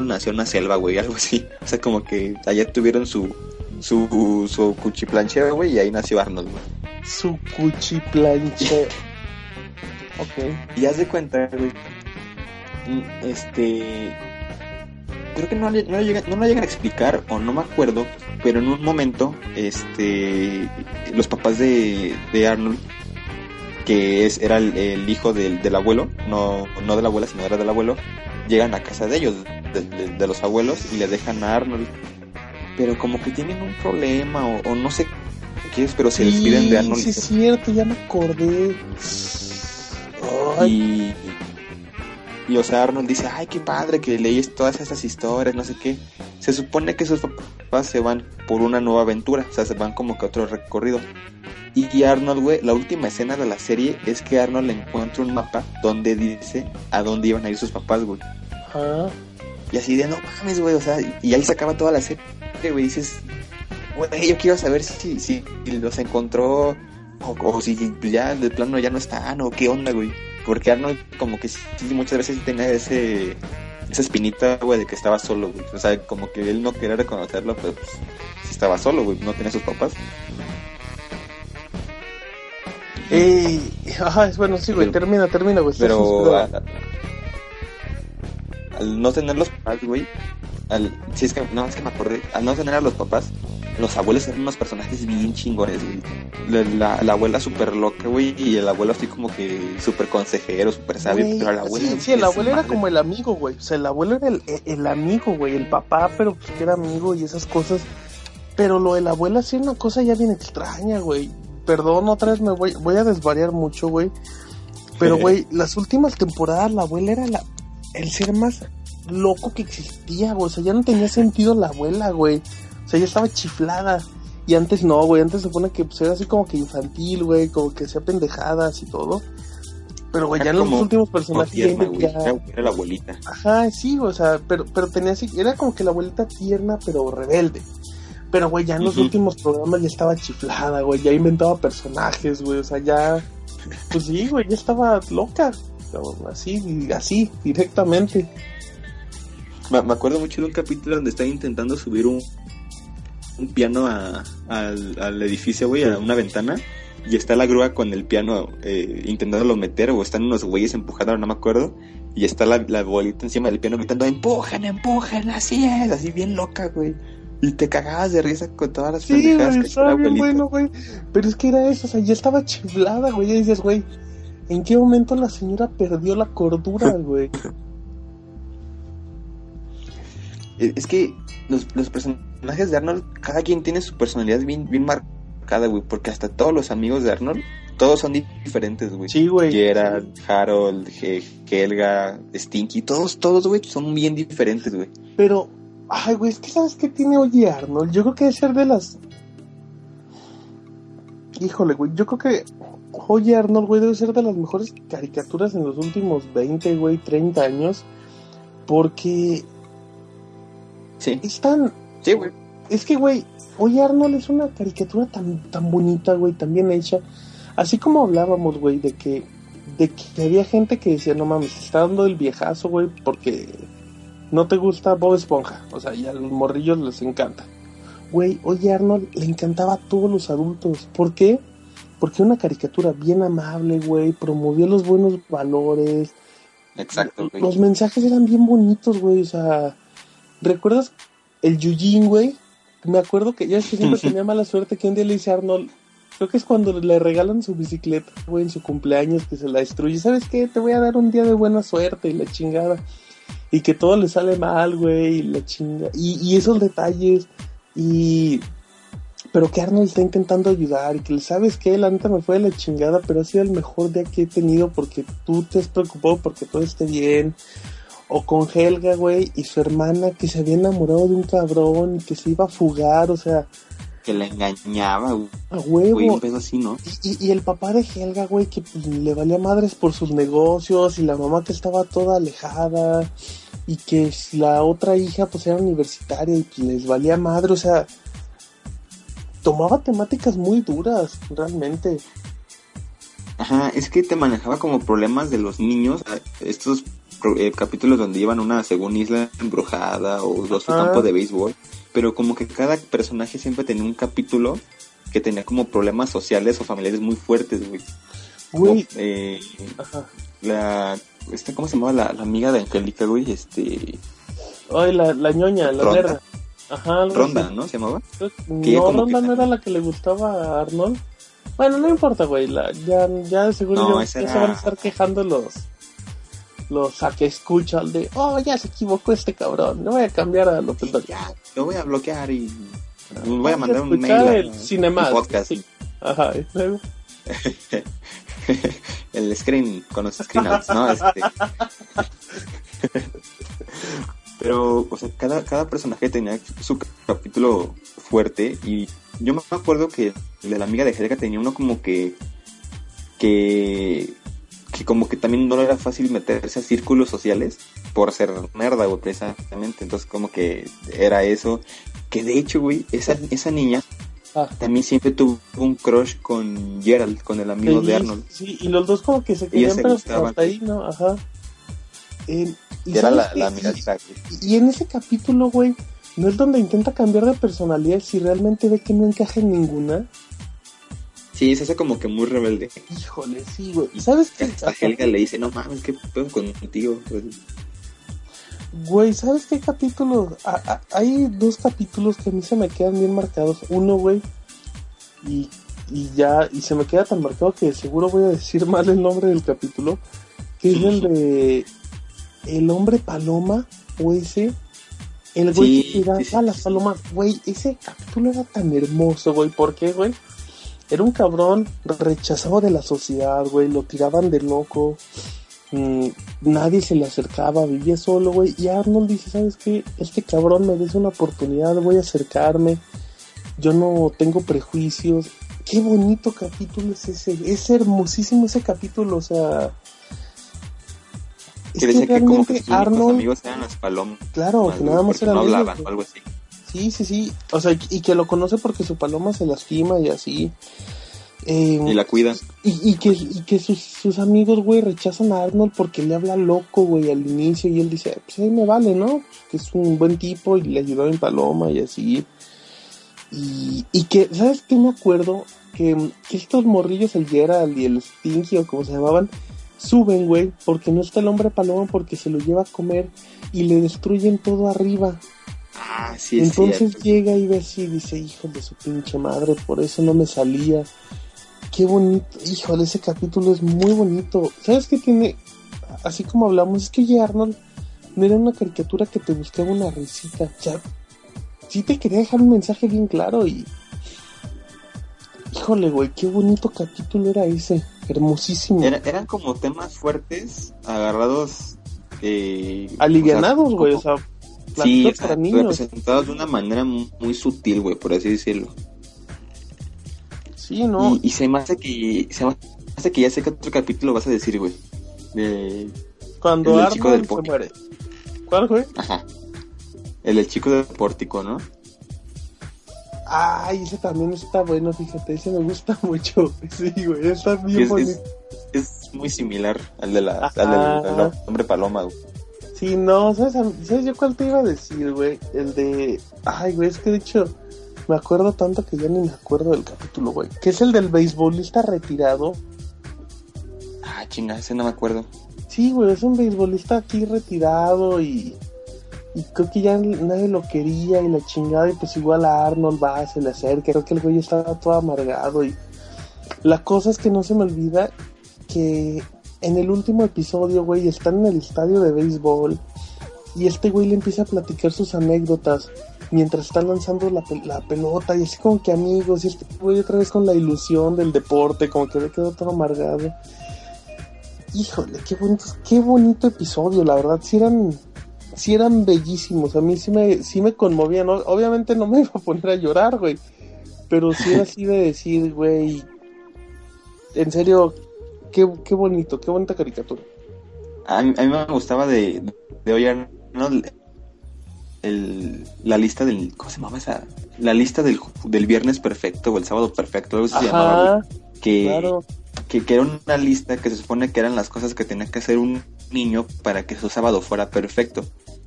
nació en una selva, güey, algo así. O sea, como que allá tuvieron su su, su cuchiplancheo, güey, y ahí nació Arnold, güey. Su cuchiplanche. <laughs> ok. Y haz de cuenta, güey. Este. Creo que no, no, lo llegan, no lo llegan a explicar, o no me acuerdo, pero en un momento, este. Los papás de, de Arnold, que es, era el, el hijo del, del abuelo, no, no de la abuela, sino era del abuelo, llegan a casa de ellos, de, de- de los abuelos, y le dejan a Arnold. Pero como que tienen un problema, o, o no sé qué es, pero se despiden de Arnold. Sí, es cierto, ya me acordé. Ay, Y, y, o sea, Arnold dice, ay, qué padre que leí todas estas historias, no sé qué. Se supone que sus papás se van por una nueva aventura, o sea, se van como que a otro recorrido. Y Arnold, güey, la última escena de la serie es que Arnold encuentra un mapa donde dice a dónde iban a ir sus papás, güey. ajá. Y así de, no mames, güey, o sea, y ahí se acaba toda la serie, güey, dices, güey, yo quiero saber si, si los encontró o, o si ya de plano ya no están o qué onda, güey. Porque Arnold como que sí, muchas veces tenía ese esa espinita, güey, de que estaba solo, güey. O sea, como que él no quería reconocerlo, pero pues sí estaba solo, güey, no tenía sus papás. Eh, ajá, es bueno, sí, güey, Pero- termina, termina, güey. Pero al no tener los papás, güey, al, si es que, no, es que me acordé, al no tener a los papás, los abuelos eran unos personajes bien chingones. La, la, la abuela súper loca, güey, y el abuelo así como que súper consejero, súper sabio, Güey, pero la abuela... sí, sí, el es abuelo era como el amigo, güey. O sea, el abuelo era el, el amigo, güey. El papá, pero pues que era amigo y esas cosas. Pero lo de la abuela sí era una cosa ya bien extraña, güey. Perdón, otra vez me voy, voy a desvariar mucho, güey. Pero, güey, las últimas temporadas la abuela era la, el ser más loco que existía, güey. O sea, ya no tenía sentido la abuela, güey. O sea, ya estaba chiflada. Y antes no, güey. Antes se supone que pues, era así como que infantil, güey. Como que hacía pendejadas y todo. Pero, güey, ya en los últimos personajes tierna, güey. ya- Era, la abuelita. Ajá, sí, o sea, pero, pero tenía así, era como que la abuelita tierna, pero rebelde. Pero, güey, ya en los últimos programas ya estaba chiflada, güey, ya inventaba personajes, güey, o sea, ya, pues sí, güey, ya estaba loca, pero así, así, directamente. Me, acuerdo mucho de un capítulo donde estaba intentando subir un, un piano a- al, al edificio, güey, a una ventana. Y está la grúa con el piano eh, intentándolo meter, o están unos güeyes empujando, no me acuerdo. Y está la, la bolita encima del piano gritando, empujan, empujan, así es, así bien loca, güey. Y te cagabas de risa con todas las Sí, pendejadas güey, que estaba bien bueno, güey, pero es que era eso, o sea, ya estaba chiflada, güey, ya dices, güey, ¿en qué momento la señora perdió la cordura, <laughs> güey? Eh, Es que los, los personajes de Arnold, cada quien tiene su personalidad bien, bien marcada, güey. Porque hasta todos los amigos de Arnold, todos son di- diferentes, güey. Sí, güey. Gerard, Harold, He- Helga, Stinky, todos, todos, güey, son bien diferentes, güey. Pero, ay, güey, es que sabes qué tiene Oye Arnold. Yo creo que debe ser de las. Híjole, güey, yo creo que Oye Arnold, güey, debe ser de las mejores caricaturas en los últimos 20, güey, 30 años. Porque Sí, es tan. Sí, güey. Es que, güey, Oye Arnold es una caricatura tan, tan bonita, güey, tan bien hecha. Así como hablábamos, güey, de que, de que había gente que decía, no mames, está dando el viejazo, güey, porque no te gusta Bob Esponja. O sea, y a los morrillos les encanta. Güey, Oye Arnold le encantaba a todos los adultos. ¿Por qué? Porque una caricatura bien amable, güey, promovía los buenos valores. Exacto, güey. Los mensajes eran bien bonitos, güey. O sea, ¿recuerdas el Yujin, güey? Me acuerdo que ya es que siempre <laughs> tenía mala suerte que un día le dice a Arnold, creo que es cuando le regalan su bicicleta, güey, en su cumpleaños, que se la destruye. ¿Sabes qué? Te voy a dar un día de buena suerte y la chingada. Y que todo le sale mal, güey, y la chinga. Y, y esos detalles. Y. Pero que Arnold está intentando ayudar y que sabes que la neta me fue de la chingada, pero ha sido el mejor día que he tenido porque tú te has preocupado porque todo esté bien. O con Helga, güey, y su hermana que se había enamorado de un cabrón y que se iba a fugar, o sea, Que la engañaba, güey. a huevo. Güey, un pedo así, ¿no? Y, y- y el papá de Helga, güey, que pues, le valía madres por sus negocios y la mamá que estaba toda alejada y que la otra hija pues era universitaria y pues, les valía madre, o sea, tomaba temáticas muy duras, realmente. Ajá, es que te manejaba como problemas de los niños. Estos eh, capítulos donde a una según isla embrujada o a su campo de béisbol. Pero como que cada personaje siempre tenía un capítulo que tenía como problemas sociales o familiares muy fuertes, güey. Güey, eh, la, esta, ¿cómo se llamaba la, la amiga de Angélica, güey? Este, Ay, la, la ñoña, la Ronda. Ajá, Ronda, así. ¿no? Se llamaba. Que- No, Ronda que- no era la que le gustaba a Arnold. Bueno, no importa, güey. La, ya, ya seguro No, ya era- se van a estar quejando los los a que escuchan de, oh, ya se equivocó este cabrón. No voy a cambiar a López Dóriga. Ya, lo voy a bloquear y Ah, voy a mandar un mail. el a- un podcast. sí. Ajá, y luego, <laughs> el screen con los screenouts, ¿no? Este... <laughs> Pero, o sea, cada, cada personaje tenía su capítulo fuerte y yo me acuerdo que el de la amiga de Helga tenía uno como que que que como que también no era fácil meterse a círculos sociales por ser nerda, güey, precisamente. Entonces como que era eso. Que de hecho, güey, esa, esa niña ah, también siempre tuvo un crush con Gerald, con el amigo sí, de Arnold. Sí, y los dos como que se querían, se pero gustaban. hasta ahí, ¿no? Ajá. Eh, y era ¿sabes la, la Y- amiga güey. Y en ese capítulo, güey, no es donde intenta cambiar de personalidad si realmente ve que no encaja en ninguna. Sí, se hace como que muy rebelde. Híjole, sí, güey. ¿Y sabes qué? Hasta- Helga le dice, no mames, qué pedo contigo. Güey, ¿sabes qué capítulo? Ah, ah, hay dos capítulos que a mí se me quedan bien marcados. Uno, güey, y, y ya, y se me queda tan marcado que seguro voy a decir mal el nombre del capítulo, que es el de El hombre paloma, o ese, el güey Sí, que tiraba sí, sí, a las palomas. Güey, ese capítulo era tan hermoso, güey. ¿Por qué, güey? Era un cabrón rechazado de la sociedad, güey. Lo tiraban de loco. Mm, nadie se le acercaba, vivía solo, güey. Y Arnold dice, ¿sabes qué? Este cabrón me des una oportunidad, voy a acercarme. Yo no tengo prejuicios. Qué bonito capítulo es ese. Es hermosísimo ese capítulo, o sea... Es Que que como que realmente sus únicos Arnold, amigos eran las palomas. claro, que nada más eran no ellos, hablaban güey. o algo así. Sí, sí, sí. O sea, y que lo conoce porque su paloma se lastima y así. Eh, Y la cuidan. y, y que, y que sus, sus amigos, güey, rechazan a Arnold porque le habla loco, güey, al inicio. Y él dice, pues ahí me vale, ¿no? Que es un buen tipo y le ayudó en paloma y así. Y, y que, ¿sabes qué me acuerdo? Que, que estos morrillos, el Gerald y el Stinky o como se llamaban, suben, güey, porque no está el hombre paloma porque se lo lleva a comer y le destruyen todo arriba. Ah, sí, es Entonces cierto. llega y ve así y dice, hijo de su pinche madre, por eso no me salía. Qué bonito, híjole, ese capítulo es muy bonito. ¿Sabes qué tiene? Así como hablamos, es que oye Arnold no era una caricatura que te buscaba una risita. O sea, sí te quería dejar un mensaje bien claro y... Híjole, güey, qué bonito capítulo era ese. Hermosísimo. Era- eran como temas fuertes, agarrados. Eh, Alivianados, güey, o sea, Sí, o sea, para niños. de una manera muy, muy sutil, güey, por así decirlo. Sí, ¿no? Y, y se me hace que se me hace que ya sé que otro capítulo vas a decir, güey. De, Cuando el chico del se muere. ¿Cuál, güey? ajá. El del chico del pórtico, ¿no? Ay, ese también está bueno, fíjate, ese me gusta <laughs> mucho. Sí, güey, está bien es, bonito. es, es muy similar al de la al del, al hombre paloma, güey. Sí, no, ¿sabes, ¿sabes yo cuál te iba a decir, güey? El de... Ay, güey, es que de hecho me acuerdo tanto que ya ni me acuerdo del capítulo, güey. Que es el del beisbolista retirado. Ah, chinga, ese no me acuerdo. Sí, güey, es un beisbolista aquí retirado y... Y creo que ya nadie lo quería y la chingada y pues igual a Arnold va, se le acerca, creo que el güey estaba todo amargado y... La cosa es que no se me olvida que en el último episodio, güey, están en el estadio de béisbol y este güey le empieza a platicar sus anécdotas mientras están lanzando la, pel- la pelota y así como que amigos y este güey otra vez con la ilusión del deporte, como que le quedó todo amargado. Híjole, qué bonito, qué bonito episodio, la verdad, si eran, sí eran bellísimos, a mí sí me, sí me conmovían, obviamente no me iba a poner a llorar, güey, pero sí era así de decir, güey, en serio, qué, qué bonito, qué bonita caricatura. A mí, a mí me gustaba de, de hoy Arnold el, la lista del. ¿Cómo se llamaba esa? La lista del, del viernes perfecto o el sábado perfecto, algo así se llamaba. Que, claro, que, que era una lista que se supone que eran las cosas que tenía que hacer un niño para que su sábado fuera perfecto.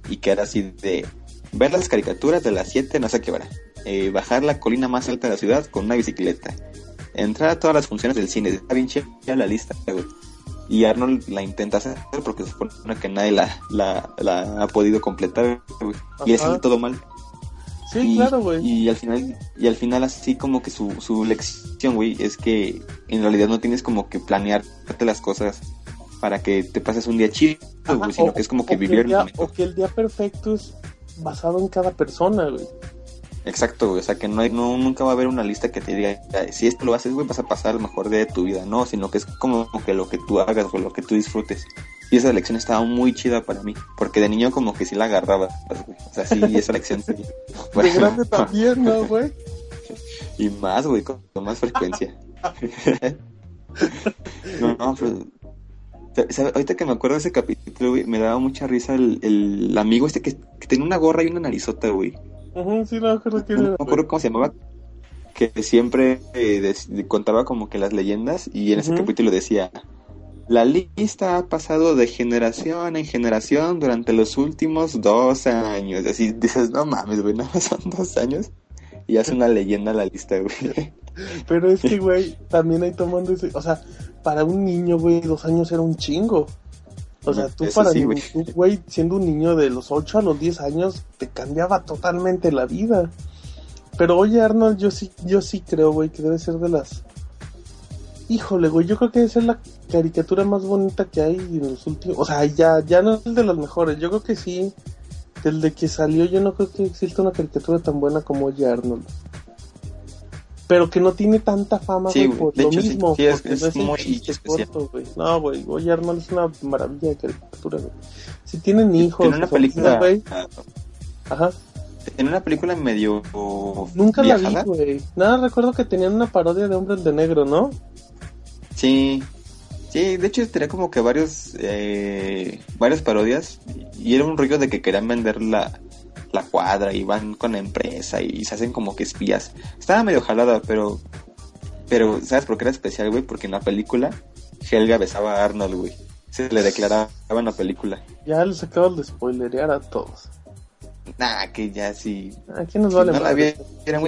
Y que era así de ver las caricaturas de las 7, no sé qué hora. eh, bajar la colina más alta de la ciudad con una bicicleta. Entrar a todas las funciones del cine. Está bien chida la lista, güey. Y Arnold la intenta hacer porque se supone que nadie la, la, la ha podido completar, güey. Y le sale todo mal. sí, y, claro, güey. y al final, y al final así como que su, su lección, güey, es que en realidad no tienes como que planearte las cosas para que te pases un día chido, güey, sino o- que es como que vivir el el día, o que el día perfecto es basado en cada persona, güey. Exacto, güey, o sea que no, hay, no nunca va a haber una lista que te diga, "Ay, si esto lo haces, güey, vas a pasar el mejor día de tu vida, no, sino que es como que lo que tú hagas o lo que tú disfrutes. Y esa lección estaba muy chida para mí, porque de niño como que sí la agarraba, güey. o sea, sí, <laughs> esa lección. De Bueno, grande también, ¿no, <laughs> güey? Y más, güey, con, con más frecuencia. <laughs> no, no, pero... Ahorita que me acuerdo de ese capítulo, güey, me daba mucha risa el, el amigo este que, que tenía una gorra y una narizota, güey. Ajá, sí, no me acuerdo No me acuerdo cómo se llamaba. Que siempre eh, contaba como que las leyendas y en ese Ujú. capítulo decía... La lista ha pasado de generación en generación durante los últimos dos años. Así dices, no mames, güey, nada más son dos años. Y hace una leyenda la lista, güey. <laughs> Pero es que, güey, también ahí tomando ese. O sea, para un niño, güey, dos años era un chingo. O sea, tú Eso para sí, güey. siendo un niño de los 8 a los 10 años, te cambiaba totalmente la vida. Pero oye, Arnold, yo sí, yo sí creo, güey, que debe ser de las... Híjole, güey, yo creo que debe ser la caricatura más bonita que hay en los últimos... O sea, ya, ya no es de las mejores, yo creo que sí. Desde que salió, yo no creo que exista una caricatura tan buena como Oye, Arnold. Pero que no tiene tanta fama, Sí, güey, güey, por de lo hecho, sí, mismo. sí, es- muy corto, güey. No, güey, Oye, Arnold es una maravilla de caricatura, güey. Si tienen hijos, En una película, güey, ah, ajá. en una película medio Nunca la vi, güey. Nada, recuerdo que tenían una parodia de Hombres de Negro, ¿no? Sí, sí, de hecho tenía como que varios, eh, varias parodias y era un rollo de que querían vender la, la cuadra y van con la empresa y se hacen como que espías. Estaba medio jalada, pero, pero ¿sabes por qué era especial, güey? Porque en la película Helga besaba a Arnold, güey. Se le declaraba en la película. Ya les acabo de spoilerear a todos. Nah, que ya sí. ¿A quién nos Si vale no la vi, era.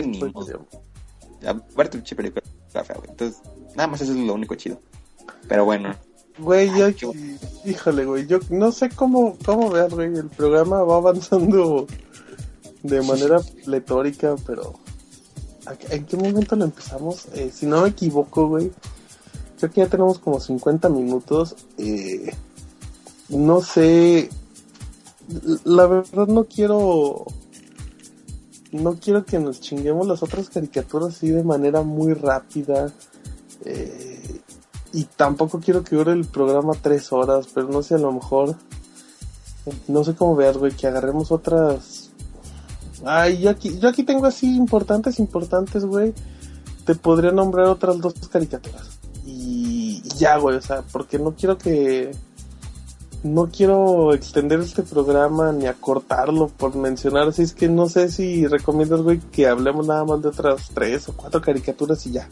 Aparte, pinche película fea, güey. Entonces, nada más eso es lo único chido. Pero bueno, Güey, yo, qué híjole, güey, yo no sé cómo, cómo veas, güey, el programa va avanzando de manera pletórica, pero ¿a- ¿en qué momento lo empezamos? Eh, si no me equivoco, güey, creo que ya tenemos como 50 minutos, eh, no sé, la verdad no quiero, no quiero que nos chinguemos las otras caricaturas así de manera muy rápida, eh, y tampoco quiero que dure el programa tres horas, pero no sé, a lo mejor. No sé cómo veas, güey, que agarremos otras. Ay, yo aquí, yo aquí tengo así importantes, importantes, güey. Te podría nombrar otras dos caricaturas. Y, ya, güey, o sea, porque no quiero que. No quiero extender este programa ni acortarlo por mencionar, así es que no sé si recomiendas, güey, que hablemos nada más de otras tres o cuatro caricaturas y ya.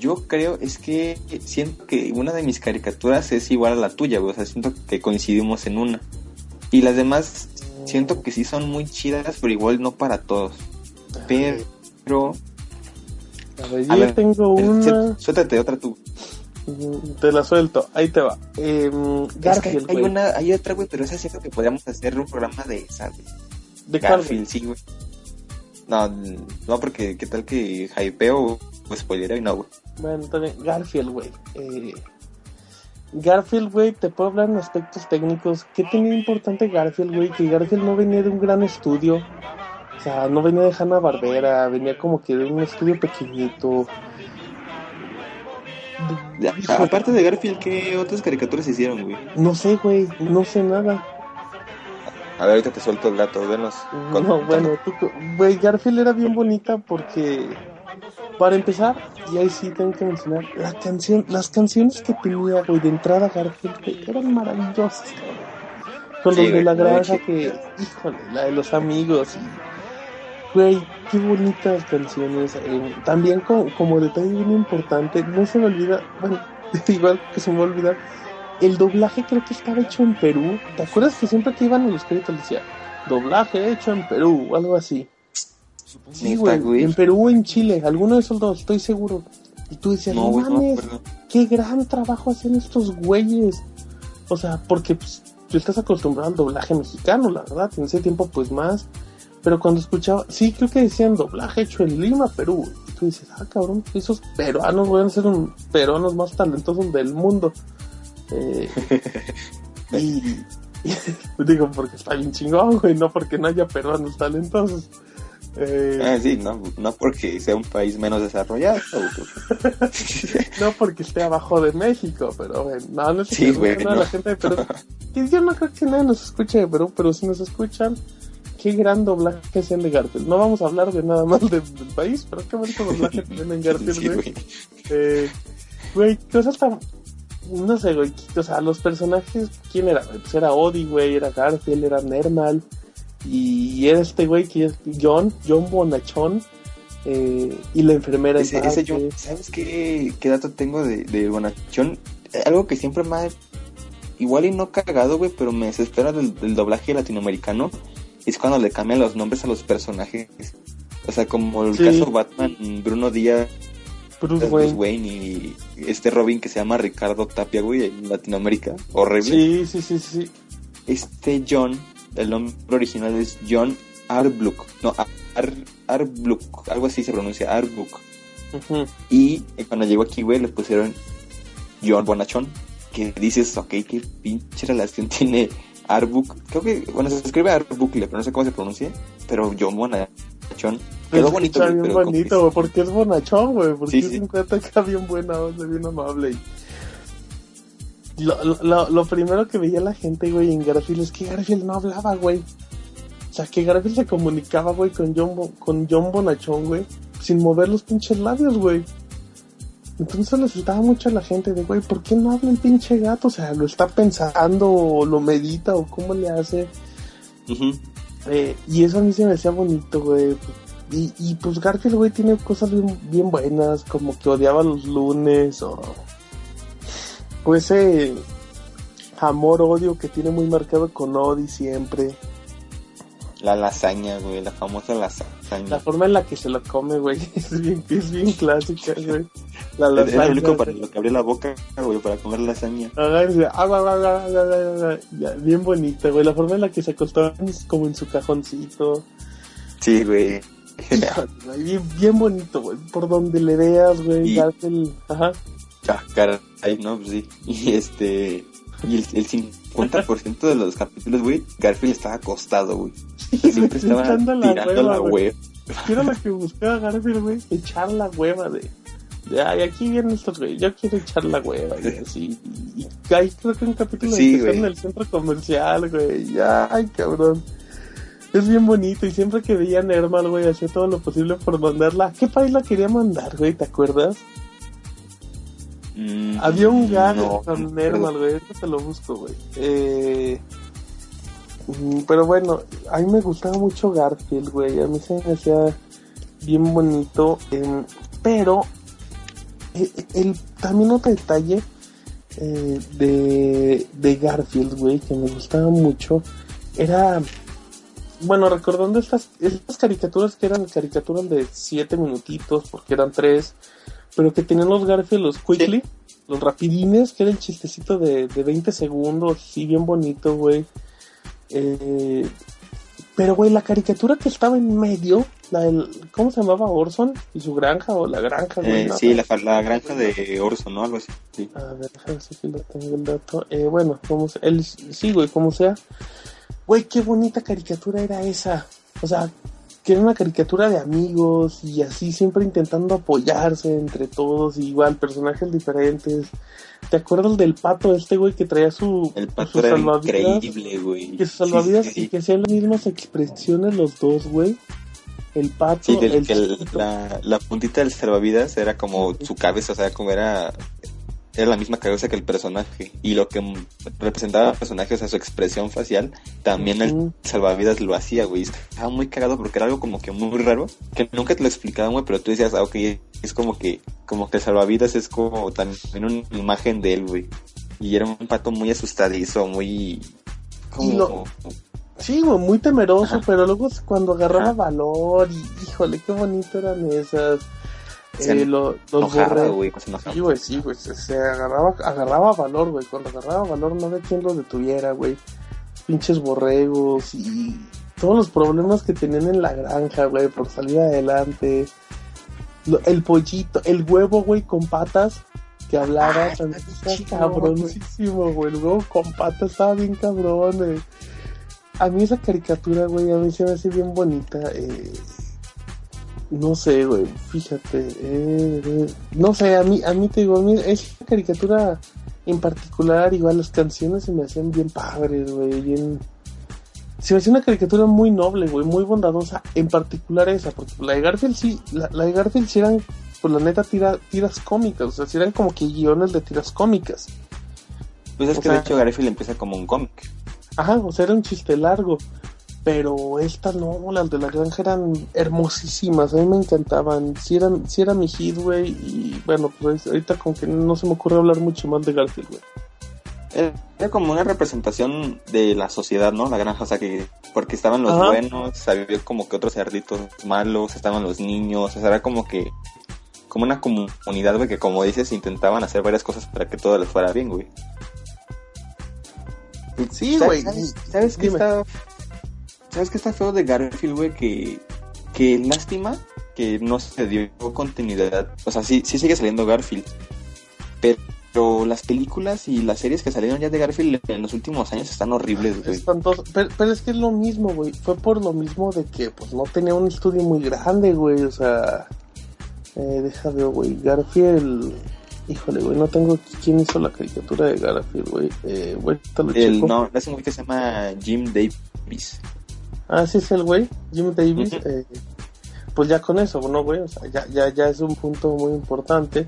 Yo creo es que siento que una de mis caricaturas es igual a la tuya, güey. O sea, siento que coincidimos en una. Y las demás siento que sí son muy chidas, pero igual no para todos. Pero... A ver, yo A ver, tengo una. sué- Suéltate otra tú. Te la suelto, ahí te va. Em, Es que Garfield, hay una, hay otra, güey, pero esa siento que podríamos hacer un programa de esa, güey. ¿De güey? Garfield, sí, güey. No, no, porque qué tal que hypeo o spoiler y no, güey. Bueno, también Garfield, güey. Eh, Garfield, güey, te puedo hablar en aspectos técnicos. ¿Qué tenía importante Garfield, güey? Que Garfield no venía de un gran estudio. O sea, no venía de Hanna Barbera, venía como que de un estudio pequeñito. Híjole, Aparte de Garfield, ¿qué otras caricaturas hicieron, güey? No sé, güey, no sé nada. A ver, ahorita te suelto el dato, venos. No, bueno, tú, güey, Garfield era bien bonita porque, para empezar, y ahí sí tengo que mencionar, la canción, las canciones que tenía, güey, de entrada Garfield, eran maravillosas, cabrón. Con Sí, los de la granja que, híjole, la de los amigos y, güey, qué bonitas canciones. eh, también como, como detalle bien importante, no se me olvida, bueno, <laughs> igual que se me va a olvidar, el doblaje creo que estaba hecho en Perú. ¿Te acuerdas que siempre que iban a los créditos decía doblaje hecho en Perú o algo así? Sí, güey, güey. en Perú o en Chile, alguno de esos dos, estoy seguro. Y tú decías, No, mames, qué gran trabajo hacen estos güeyes. O sea, porque pues, tú estás acostumbrado al doblaje mexicano, la verdad, en ese tiempo pues más. Pero cuando escuchaba, sí, creo que decían doblaje hecho en Lima, Perú. Y tú dices, ah, cabrón, esos peruanos van a ser un peruanos más talentosos del mundo. Eh, <laughs> y, digo, porque está bien chingón, güey, no porque no haya peruanos talentosos. Eh, Ah, sí, no, no porque sea un país menos desarrollado. <laughs> No porque esté abajo de México, pero bueno, no, no es Sí, güey, no, la gente de Perú. que yo no creo que nadie nos escuche de Perú, pero si nos escuchan, qué gran doblaje que hacen de Garfield. No vamos a hablar de nada más de- del país, pero qué bonito doblaje <laughs> tienen en Garfield, güey. Eh, güey, cosas tan. No sé, güey. O sea, los personajes, ¿quién era? Pues era Odie, güey, era Garfield, era Nermal. Y era este güey que es John, John Bonachón. eh, y la enfermera Ese, ese ¿sabes qué, qué dato tengo de, de Bonachón? Algo que siempre me ha, igual y no cagado, güey, pero me desespera del, del doblaje latinoamericano. Es cuando le cambian los nombres a los personajes. O sea, como el Sí. caso Batman, Bruno Díaz, Bruce es Wayne. Bruce Wayne y este Robin que se llama Ricardo Tapia, güey, en Latinoamérica. Horrible. Sí, sí, sí, sí. Este John, el nombre original es John Arbrook. No, Ar, Arbrook, algo así se pronuncia. Ujú. Y eh, cuando llegó aquí, güey, le pusieron John Bonachón. Que dices, ok, qué pinche relación <laughs> tiene Arbuk. Creo que, bueno, se escribe Arbukle, pero no sé cómo se pronuncia. Pero John Bonachón. Quedó bonito, güey, bonito, güey, porque es bonachón, güey, porque Sí, es sí. un bien buena onda, bien amable. Y lo, lo- lo, primero que veía la gente, güey, en Garfield es que Garfield no hablaba, güey. O sea, que Garfield se comunicaba, güey, con John, con John Bonachón, güey, sin mover los pinches labios, güey. Entonces le saltaba mucho a la gente de, güey, ¿por qué no habla el pinche gato? O sea, lo está pensando, o lo medita, o cómo le hace. Eh, y eso a mí se me hacía bonito, güey. Y, y pues Garfield, güey, tiene cosas bien, bien buenas, como que odiaba los lunes o... O ese amor-odio que tiene muy marcado con Odi siempre. La lasaña, güey, la famosa lasaña. La forma en la que se lo come, güey, <laughs> es bien, es bien clásica, güey. La lasaña, el único para lo que abría la boca, güey, para comer lasaña. Bien bonita, güey. La forma en la que se acostaba como en su cajoncito. Sí, güey. Bien, bien bonito, güey. Por donde le veas, güey. Y- Garfield, ajá. Ah, caray, no, pues sí. <laughs> Y este. Y el, el 50% de los capítulos, güey, Garfield estaba acostado, güey. <laughs> Siempre estaba tirando la hueva, güey. web. ¿Qué era lo que buscaba Garfield, güey? Echar la hueva de. ay, aquí vienen estos, güey. Yo quiero echar la hueva, y así. Y, hay creo que un capítulo Sí, de güey. en el centro comercial, güey. Ay, cabrón. Es bien bonito. Y siempre que veía a Nermal, güey, hacía todo lo posible por mandarla. ¿A qué país la quería mandar, güey? ¿Te acuerdas? Mm, Había un gag no, con no Nermal, güey. Ahorita te lo busco, güey. Eh, mm, pero bueno, a mí me gustaba mucho Garfield, güey. A mí se me hacía bien bonito. pero eh, el, también otro detalle eh, de, de Garfield, güey, que me gustaba mucho, era... Bueno, recordando estas, estas caricaturas que eran caricaturas de 7 minutitos, porque eran 3, pero que tenían los Garfield, los Quickly, los rapidines, que era el chistecito de, de 20 segundos, sí, bien bonito, güey. Eh, pero, güey, la caricatura que estaba en medio, la del, ¿cómo se llamaba? Orson y su granja o la granja, güey. Eh, sí, la, la granja de Orson, ¿no? Algo así. Sí. A ver, déjame ver si lo tengo el dato. Eh, bueno, como sea, el, sí, güey, como sea. Güey, qué bonita caricatura era esa. O sea, que era una caricatura de amigos y así siempre intentando apoyarse entre todos, y igual personajes diferentes. ¿Te acuerdas del pato este, güey, que traía su, El su pato era salvavidas? increíble, güey. Que su salvavidas Sí, sí, y que hacían las mismas expresiones los dos, güey. El pato, Sí, del- el que el- chiquito. la, la puntita del salvavidas era como su cabeza, o sea, como era era la misma cabeza que el personaje y lo que representaba al personaje, o sea, su expresión facial, también el salvavidas lo hacía, güey. Estaba muy cagado porque era algo como que muy raro, que nunca te lo explicaban, güey, pero tú decías, ah, ok, es como que como que el salvavidas es como también una imagen de él, güey. Y era un pato muy asustadizo, muy como lo- Sí, güey, muy temeroso, Ajá. pero luego cuando agarraba Ajá. valor y híjole, qué bonito eran esas. Eh, lo- los güey, se enojaba. Sí, güey, sí, güey, se, se agarraba, agarraba valor, güey. Cuando agarraba valor no había quien lo detuviera, güey. Pinches borregos y todos los problemas que tenían en la granja, güey, por salir adelante. Lo- el pollito, el huevo, güey, con patas que hablaba Ah, también está cabroncísimo, güey. El huevo con patas estaba bien cabrón, güey. A mí esa caricatura, güey, a mí se me hace bien bonita. Eh, no sé, güey, fíjate. eh, eh, no sé, a mí, a mí te digo, a mí esa caricatura en particular, igual las canciones se me hacían bien padres, güey, bien... Se me hacía una caricatura muy noble, güey, muy bondadosa, en particular esa, porque la de Garfield sí, la, la de Garfield sí eran, pues la neta, tira, tiras cómicas, o sea, sí eran como que guiones de tiras cómicas. Pues es o que sea- de hecho Garfield empieza como un cómic. Ajá, o sea, era un chiste largo. Pero estas no, las de la granja eran hermosísimas, a mí me encantaban. Sí, eran, sí era mi hit, güey. Y bueno, pues ahorita como que no se me ocurre hablar mucho más de Garfield, güey. Era como una representación de la sociedad, ¿no? La granja, o sea, que porque estaban los Ajá. buenos, había como que otros cerditos malos, estaban los niños, o sea, era como que como una comunidad, güey, que como dices, intentaban hacer varias cosas para que todo les fuera bien, güey. Sí, ¿Sabes- güey. ¿Sabes, sabes qué está, ¿Sabes qué está feo de Garfield, güey? Que, que lástima que no se dio continuidad. O sea, sí, sí sigue saliendo Garfield. Pero las películas y las series que salieron ya de Garfield en los últimos años están horribles, güey. Espantoso. Pero, pero es que es lo mismo, güey. Fue por lo mismo de que pues no tenía un estudio muy grande, güey. O sea, eh, deja ver, güey. Garfield. Híjole, güey, no tengo quién hizo la caricatura de Garfield, güey. Eh, güey, te lo El, checo. no, es un güey que se llama Jim Davis. Ah, sí es el güey, Jim Davis. Eh, pues ya con eso, ¿no, güey? O sea, ya, ya, ya es un punto muy importante.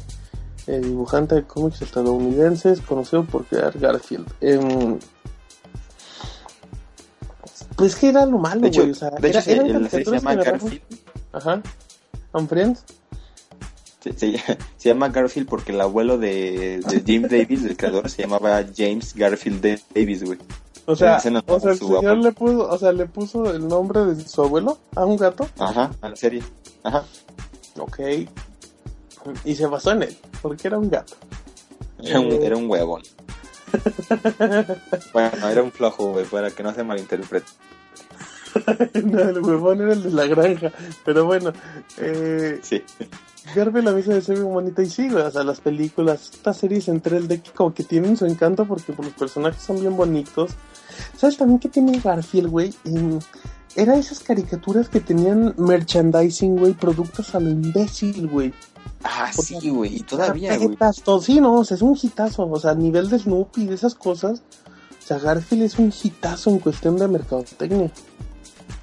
Eh, dibujante de cómics estadounidenses, conocido por crear Garfield. Em, pues que era lo malo, güey. O sea, de hecho era, se- eran llama Garfield. Ajá. ¿On Friends? <laughs> Se, se- se llama Garfield porque el abuelo de, de Jim Davis, el creador, se llamaba James Garfield Davis, güey. O sea, o sea, el señor abuelo. le puso, o sea, le puso el nombre de su abuelo a un gato. Ajá, a la serie. Ajá. Ok. Y se basó en él, porque era un gato. Era un, Eh. era un huevón. <laughs> bueno, era un flojo, güey, para que no se malinterprete. <laughs> no, el huevón era el de la granja. Pero bueno, eh, Sí. Garfield a mí se me hace muy bonita y sí, güey, o sea, las películas, estas series entre el de que como que tienen su encanto porque pues, los personajes son bien bonitos. ¿Sabes también que tiene Garfield, güey? Em, era esas caricaturas que tenían merchandising, güey, productos a lo imbécil, güey. Ah, sí, güey, y todavía, güey. Sí, no, o sea, es un hitazo, o sea, a nivel de Snoopy, de esas cosas. O sea, Garfield es un hitazo en cuestión de mercadotecnia.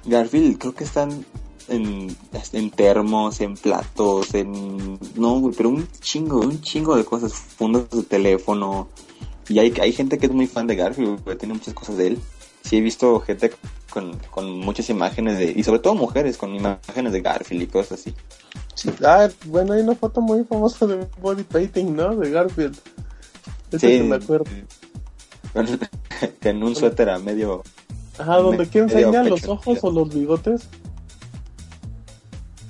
Garfield, creo que están en, en termos, en platos, en... No, güey, pero un chingo, un chingo de cosas, fundos de teléfono. Y hay, hay gente que es muy fan de Garfield, güey, tiene muchas cosas de él. Sí, he visto gente con, con muchas imágenes de... Y sobre todo mujeres con imágenes de Garfield y cosas así. Sí, ah, bueno, hay una foto muy famosa de body painting, ¿no? De Garfield. Esa Sí, me acuerdo. <laughs> en un suéter a medio... Ajá, donde enseñan medio los ojos o los bigotes.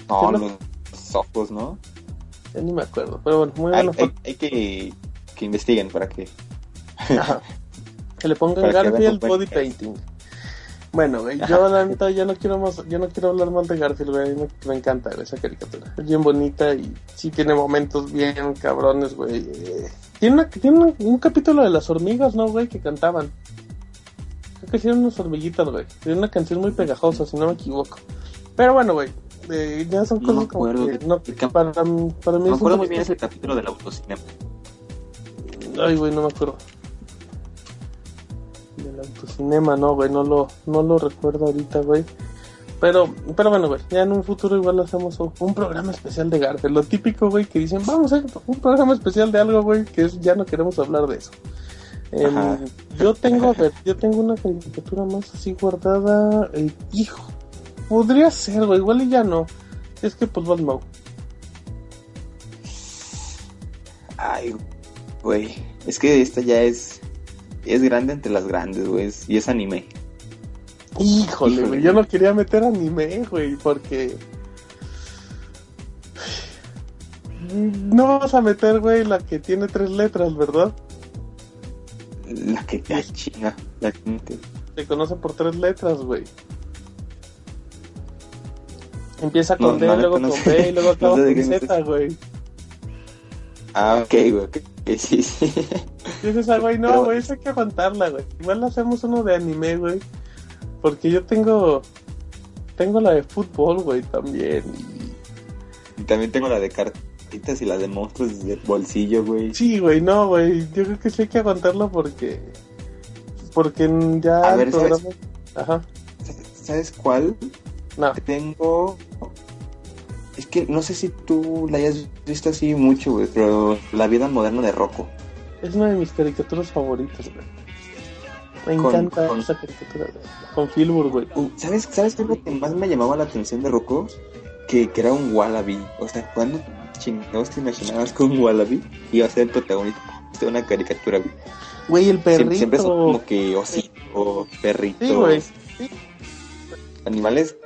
No, no? los ojos, ¿no? Ya ni me acuerdo. Pero bueno, muy Hay, hay, que, que investiguen para que... Ajá. Que le pongan Garfield body painting. Bueno, güey, yo la neta ya no quiero más, yo no quiero hablar mal de Garfield, güey, me, me encanta güey, esa caricatura. Es bien bonita y sí tiene momentos bien cabrones, güey. Tiene, una- tiene un, un capítulo de las hormigas, ¿no, güey? Que cantaban. Creo que hicieron unas hormiguitas, güey. Tiene una canción muy pegajosa, si no me equivoco. Pero bueno, güey, eh, ya son No cosas como acuerdo que no, para, para mí Me acuerdo muy bien ese capítulo del autocinema. Ay, güey, no me acuerdo. Del autocinema, no, güey, no lo, no lo recuerdo ahorita, güey. Pero, pero bueno, güey, ya en un futuro igual hacemos un, programa especial de Garfield. Lo típico, güey, que dicen, vamos a hacer un programa especial de algo, güey, que es, ya no queremos hablar de eso. Em, yo tengo, a ver, yo tengo una caricatura más así guardada. eh, hijo, podría ser, güey, igual y ya no. Es que, pues, Mau. Ay, güey. Es que esta ya es. Es grande entre las grandes, güey. Y es anime. Híjole, güey, yo no quería meter anime, güey, porque... No vas a meter, güey, la que tiene tres letras, ¿verdad? La que ay, chinga. La gente. Se conoce por tres letras, güey. Empieza No, con D, la luego no con. B y <laughs> luego No acaba con Z, güey. Ah, ok, güey. ok, ok, sí, sí. <laughs> Dices, ah, güey, no, güey, esa hay que aguantarla, güey. Igual hacemos uno de anime, güey. Porque yo tengo... Tengo la de fútbol, güey, también. y- también tengo la de cartitas y la de monstruos de bolsillo, güey. Sí, güey, no, güey. Yo creo que sí hay que aguantarlo porque. Porque en- ya A el ver. Ajá. ¿Sabes cuál? No. Tengo. Que no sé si tú la hayas visto así mucho, güey, pero La vida moderna de Rocco. Es una de mis caricaturas favoritas, güey. Me Con- encanta con- esa caricatura, güey. Con Filbur, güey. Uh, ¿Sabes, ¿Sabes qué es lo que más me llamaba la atención de Rocco? Que, que era un wallaby. O sea, ¿cuándo chingados te imaginabas que un wallaby iba a ser el protagonista de una caricatura? güey? Güey, el perrito. Siempre, siempre son como que ositos, perritos, Sí, güey. Sí. animales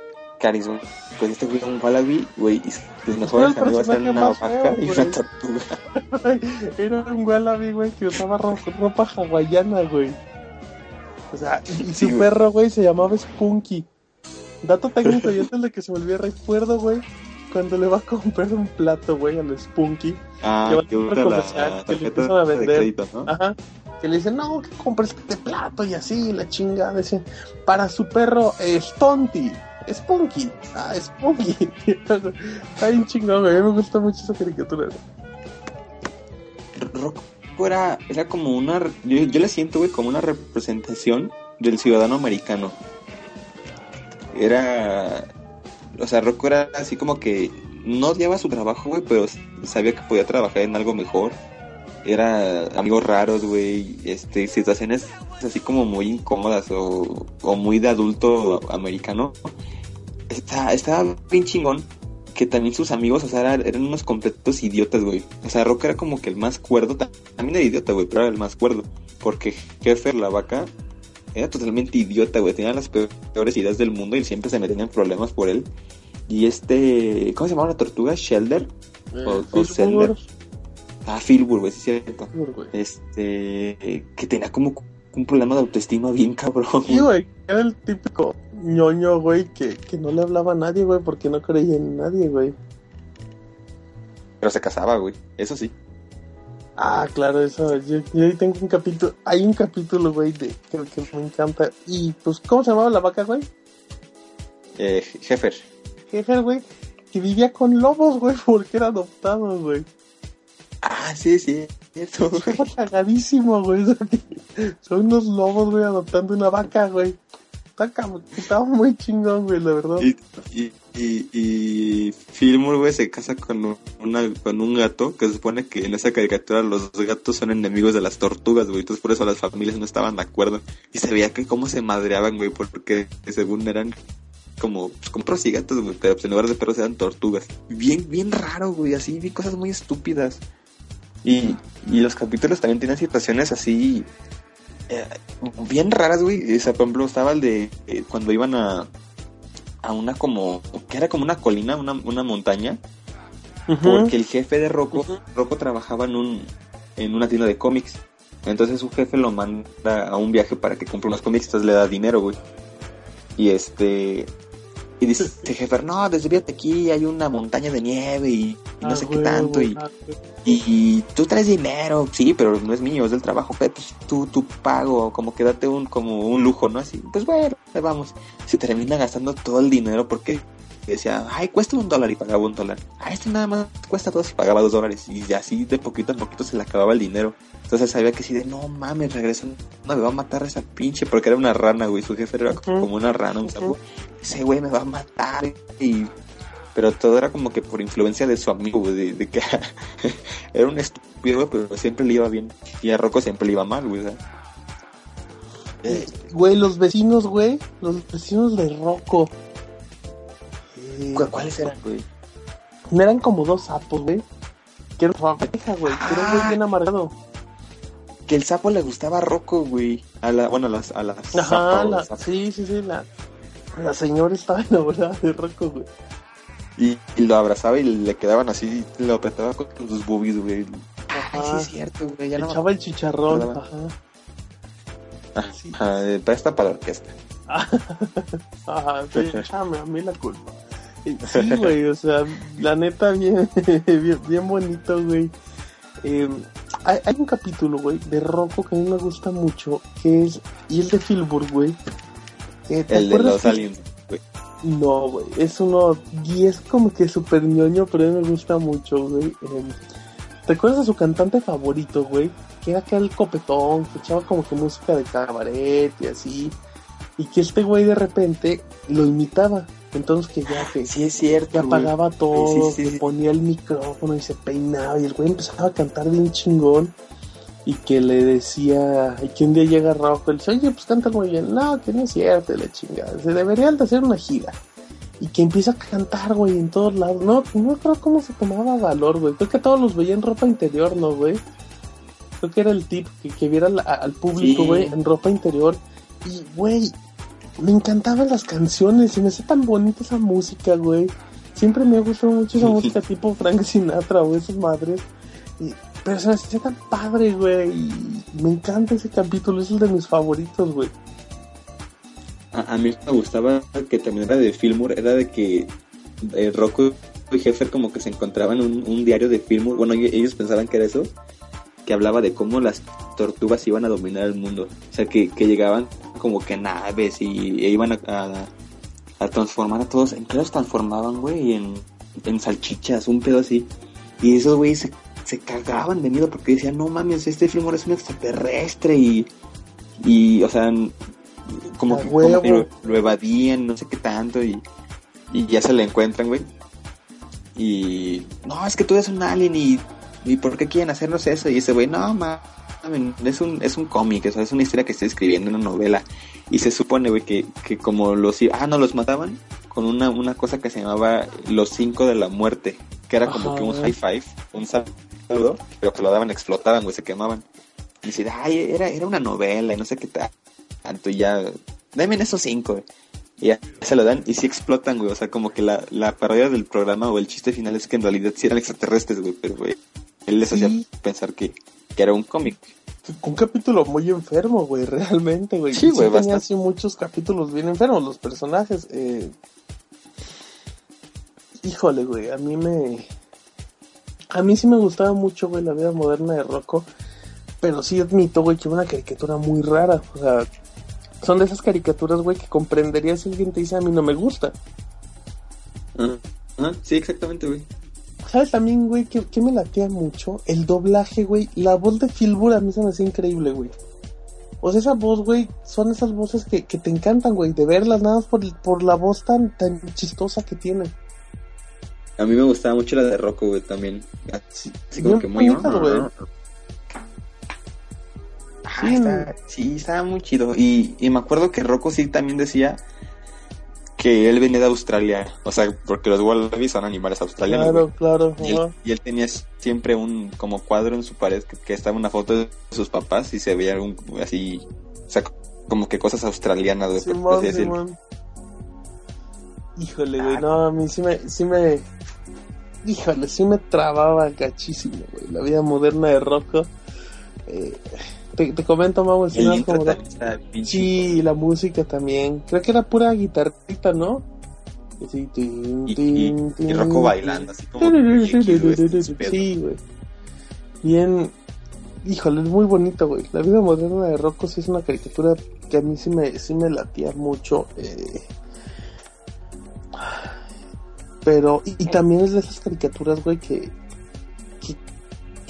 caris, güey. Pues este güey un wallaby, güey, y Era el amigos eran una vaca feo, y una tortuga. <laughs> Era un wallaby, güey, que usaba ro- ropa hawaiana, güey. O sea, y, su perro, güey, se llamaba Spunky. Dato técnico, y antes de que se olvide, recuerdo, güey, cuando le va a comprar un plato, güey, al Spunky. Ah, Que va que a la comercial, que le empiezan a de vender. crédito, ¿no? Ajá. Que le dicen, no, que compres este plato y así, la chingada. Decían, para su perro, eh, Stonty. Spunky. Ah, Spunky. <laughs> Está bien chingón. A mí me gusta mucho esa caricatura. Rocco era, era como una. Yo, yo le siento, güey, como una representación del ciudadano americano. Era. O sea, Rocco era así como que no odiaba su trabajo, güey, pero sabía que podía trabajar en algo mejor. Era amigos raros, güey, este, situaciones así como muy incómodas o, o muy de adulto americano. Está, estaba bien chingón que también sus amigos, o sea, eran, eran unos completos idiotas, güey. O sea, Rock era como que el más cuerdo, ta- también era idiota, güey, pero era el más cuerdo. Porque Jefer, la vaca, era totalmente idiota, güey. Tenía las peor- peores ideas del mundo y siempre se metían en problemas por él. Y este, ¿cómo se llamaba la tortuga? ¿Shelder? Eh, O- o Fishburne, Ah, Filbur, güey, sí es cierto. Güey. Este, que tenía como un problema de autoestima bien cabrón. Sí, güey, era el típico ñoño, güey, que, que no le hablaba a nadie, güey, porque no creía en nadie, güey. Pero se casaba, güey, eso sí. Ah, claro, eso. Yo, yo ahí tengo un capítulo. Hay un capítulo, güey, de que, que me encanta. Y pues, ¿cómo se llamaba la vaca, güey? Eh, Jefer. Jefe, güey, que vivía con lobos, güey, <laughs> porque era adoptado, güey. Ah, sí, sí, cierto, güey. Estaba cagadísimo, güey. <laughs> Son unos lobos, güey, adoptando una vaca, güey. Está Estaba muy chingón, güey, la verdad. Y, y, y, y Fillmore, güey, se casa con, un- una, con un gato que se supone que en esa caricatura los gatos son enemigos de las tortugas, güey. Entonces por eso las familias no estaban de acuerdo. Y se veía que cómo se madreaban, güey, porque según eran como, pues, como perros y gatos, güey, pero pues, en lugar de perros eran tortugas. Bien, bien raro, güey, así vi cosas muy estúpidas. Y, y los capítulos también tienen situaciones así eh, bien raras, güey. O sea, por ejemplo, estaba el de eh, cuando iban a, a una como, que era como una colina, una, una montaña, porque el jefe de Rocco, Ujú. Rocco trabajaba en un, en una tienda de cómics. Entonces su jefe lo manda a un viaje para que compre unos cómics, entonces le da dinero, güey. Y este, y dice este jefe, no, desvíate aquí, hay una montaña de nieve y, y no Ah, sé qué tanto. güey, Y, ah, y tú traes dinero, sí, pero no es mío, es del trabajo, pues tú, tú pago, como que date un, como un lujo, ¿no? Así, pues bueno, vamos. Se termina gastando todo el dinero porque decía, ay, cuesta un dólar y pagaba un dólar. Ah, este nada más cuesta dos y pagaba dos dólares. Y así de poquito a poquito se le acababa el dinero. Entonces sabía que sí de, no mames, regresa, no me va a matar esa pinche, porque era una rana, güey, su jefe era como una rana, un sapo. Ese güey me va a matar y... Pero todo era como que por influencia de su amigo, güey, de, de que <laughs> era un estúpido, güey, pero siempre le iba bien. Y a Rocco siempre le iba mal, güey. ¿sabes? Eh, Güey, los vecinos, güey. Los vecinos de Rocco. Eh, ¿Cu- ¿Cuáles eran, güey? no eran como dos sapos, güey. Era una pareja, güey. Que era muy Ah. bien amargado. Que el sapo le gustaba a Rocco, güey. A la, bueno, a las, a las Ajá, la- las zapa. sí, sí, sí. La, la señora estaba <laughs> enamorada de Rocco, güey. Y, y lo abrazaba y le quedaban así, lo apretaba con sus boobies, güey. Ay, sí Ajá. es cierto, güey. Ya no Echaba el chicharrón. acordaba. Ajá. Ah, sí. ah, eh, presta para la orquesta. Ajá, <laughs> sí, échame a mí la culpa. Y Sí, güey, o sea, la neta, bien, <laughs> bien, bien bonito, güey. Eh, hay, hay un capítulo, güey, de Rocco que a mí me gusta mucho, que es, y es de Filbur, güey. Eh, ¿te El de los aliens, güey. No, güey, es uno, y es como que súper ñoño, pero a mí me gusta mucho, güey. Eh, ¿Te acuerdas de su cantante favorito, güey? Que era aquel copetón, que echaba como que música de cabaret y así. Y que este güey de repente lo imitaba. Entonces que ya que, Sí es cierto, que güey. apagaba todo, Sí, sí, sí, que sí. ponía el micrófono y se peinaba. Y el güey empezaba a cantar bien chingón. Y que le decía, y que un día llega Rocco y le dice, oye, pues canta muy bien. No, que no es cierto, la chingada. Se deberían de hacer una gira. Y que empieza a cantar, güey, en todos lados. No, no creo cómo se tomaba valor, güey. Creo que todos los veía en ropa interior, ¿no, güey? Creo que era el tip, que, que viera al, al público, Sí. güey, en ropa interior. Y, güey, me encantaban las canciones, se me hace tan bonita esa música, güey. Siempre me ha gustado mucho esa música tipo Frank Sinatra o esas madres. Y, pero se me hacía tan padre, güey. Y me encanta ese capítulo, es el de mis favoritos, güey. A, a mí me gustaba que también era de Fillmore, era de que eh, Rocco y Heffer como que se encontraban un, un diario de Fillmore, bueno, ellos pensaban que era eso, que hablaba de cómo las tortugas iban a dominar el mundo. O sea, que, que llegaban como que naves y e iban a, a, a transformar a todos. ¿En qué los transformaban, güey? En, en salchichas, un pedo así. Y esos güeyes se, se cagaban de miedo porque decían, no mames, este Fillmore es un extraterrestre y, y o sea, como que, como que lo, lo evadían, no sé qué tanto, y, y ya se le encuentran, güey. Y no, es que tú eres un alien y, y ¿por qué quieren hacernos eso? Y ese güey, no, mames, es un, es un cómic, o sea, es una historia que estoy escribiendo, una novela. Y se supone, güey, que, que como los, ah, no, los mataban con una, una cosa que se llamaba los cinco de la muerte, que era como Ajá. que un high five, un saludo, pero que lo daban, explotaban, güey, se quemaban. Y dice, ay, era, era una novela y no sé qué tal. Tanto y ya, dame esos cinco, güey. Y ya se lo dan y sí explotan, güey. O sea, como que la, la parodia del programa o el chiste final es que en realidad sí eran extraterrestres, güey. Pero, güey, él les hacía Sí. pensar que, que era un cómic. Un capítulo muy enfermo, güey, realmente, güey. Sí, güey, tenía así muchos capítulos bien enfermos, los personajes. Eh... Híjole, güey, a mí me... A mí sí me gustaba mucho, güey, la vida moderna de Rocco. Pero sí admito, güey, que era una caricatura muy rara. O sea, son de esas caricaturas, güey, que comprenderías si alguien te dice a mí no me gusta. Sí, exactamente, güey. ¿Sabes también, güey, que, que me latea mucho? El doblaje, güey. La voz de Filbur a mí se me hace increíble, güey. O sea, esa voz, güey, son esas voces que, que te encantan, güey, de verlas nada más por, por la voz tan, tan chistosa que tiene. A mí me gustaba mucho la de Rocco, güey, también. Sí, Así como que muy... bonitas, güey. Ah, Sí, está- sí, estaba muy chido. Y, y me acuerdo que Rocco sí también decía que él venía de Australia. O sea, porque los wallabies son animales australianos. Claro, claro. Y él, y él tenía siempre un como cuadro en su pared que, que estaba una foto de sus papás y se veía un, así, o sea, como que cosas australianas, por Simón, así. Simón. Híjole, güey, no, a mí sí me, sí me, híjole, sí me trababa gachísimo, güey, la vida moderna de Rocco. Eh, te, te comento, Mau, final intro como bien Sí, la música también. Creo que era pura guitarrita, ¿no? Sí, tin, Y- tin, y- y tin, Rocco bailando, así como este. Sí, güey. Bien. Híjole, es muy bonito, güey. La vida moderna de Rocco sí es una caricatura que a mí sí me, sí me latía mucho. eh. Pero, y, y también es de esas caricaturas, güey, que,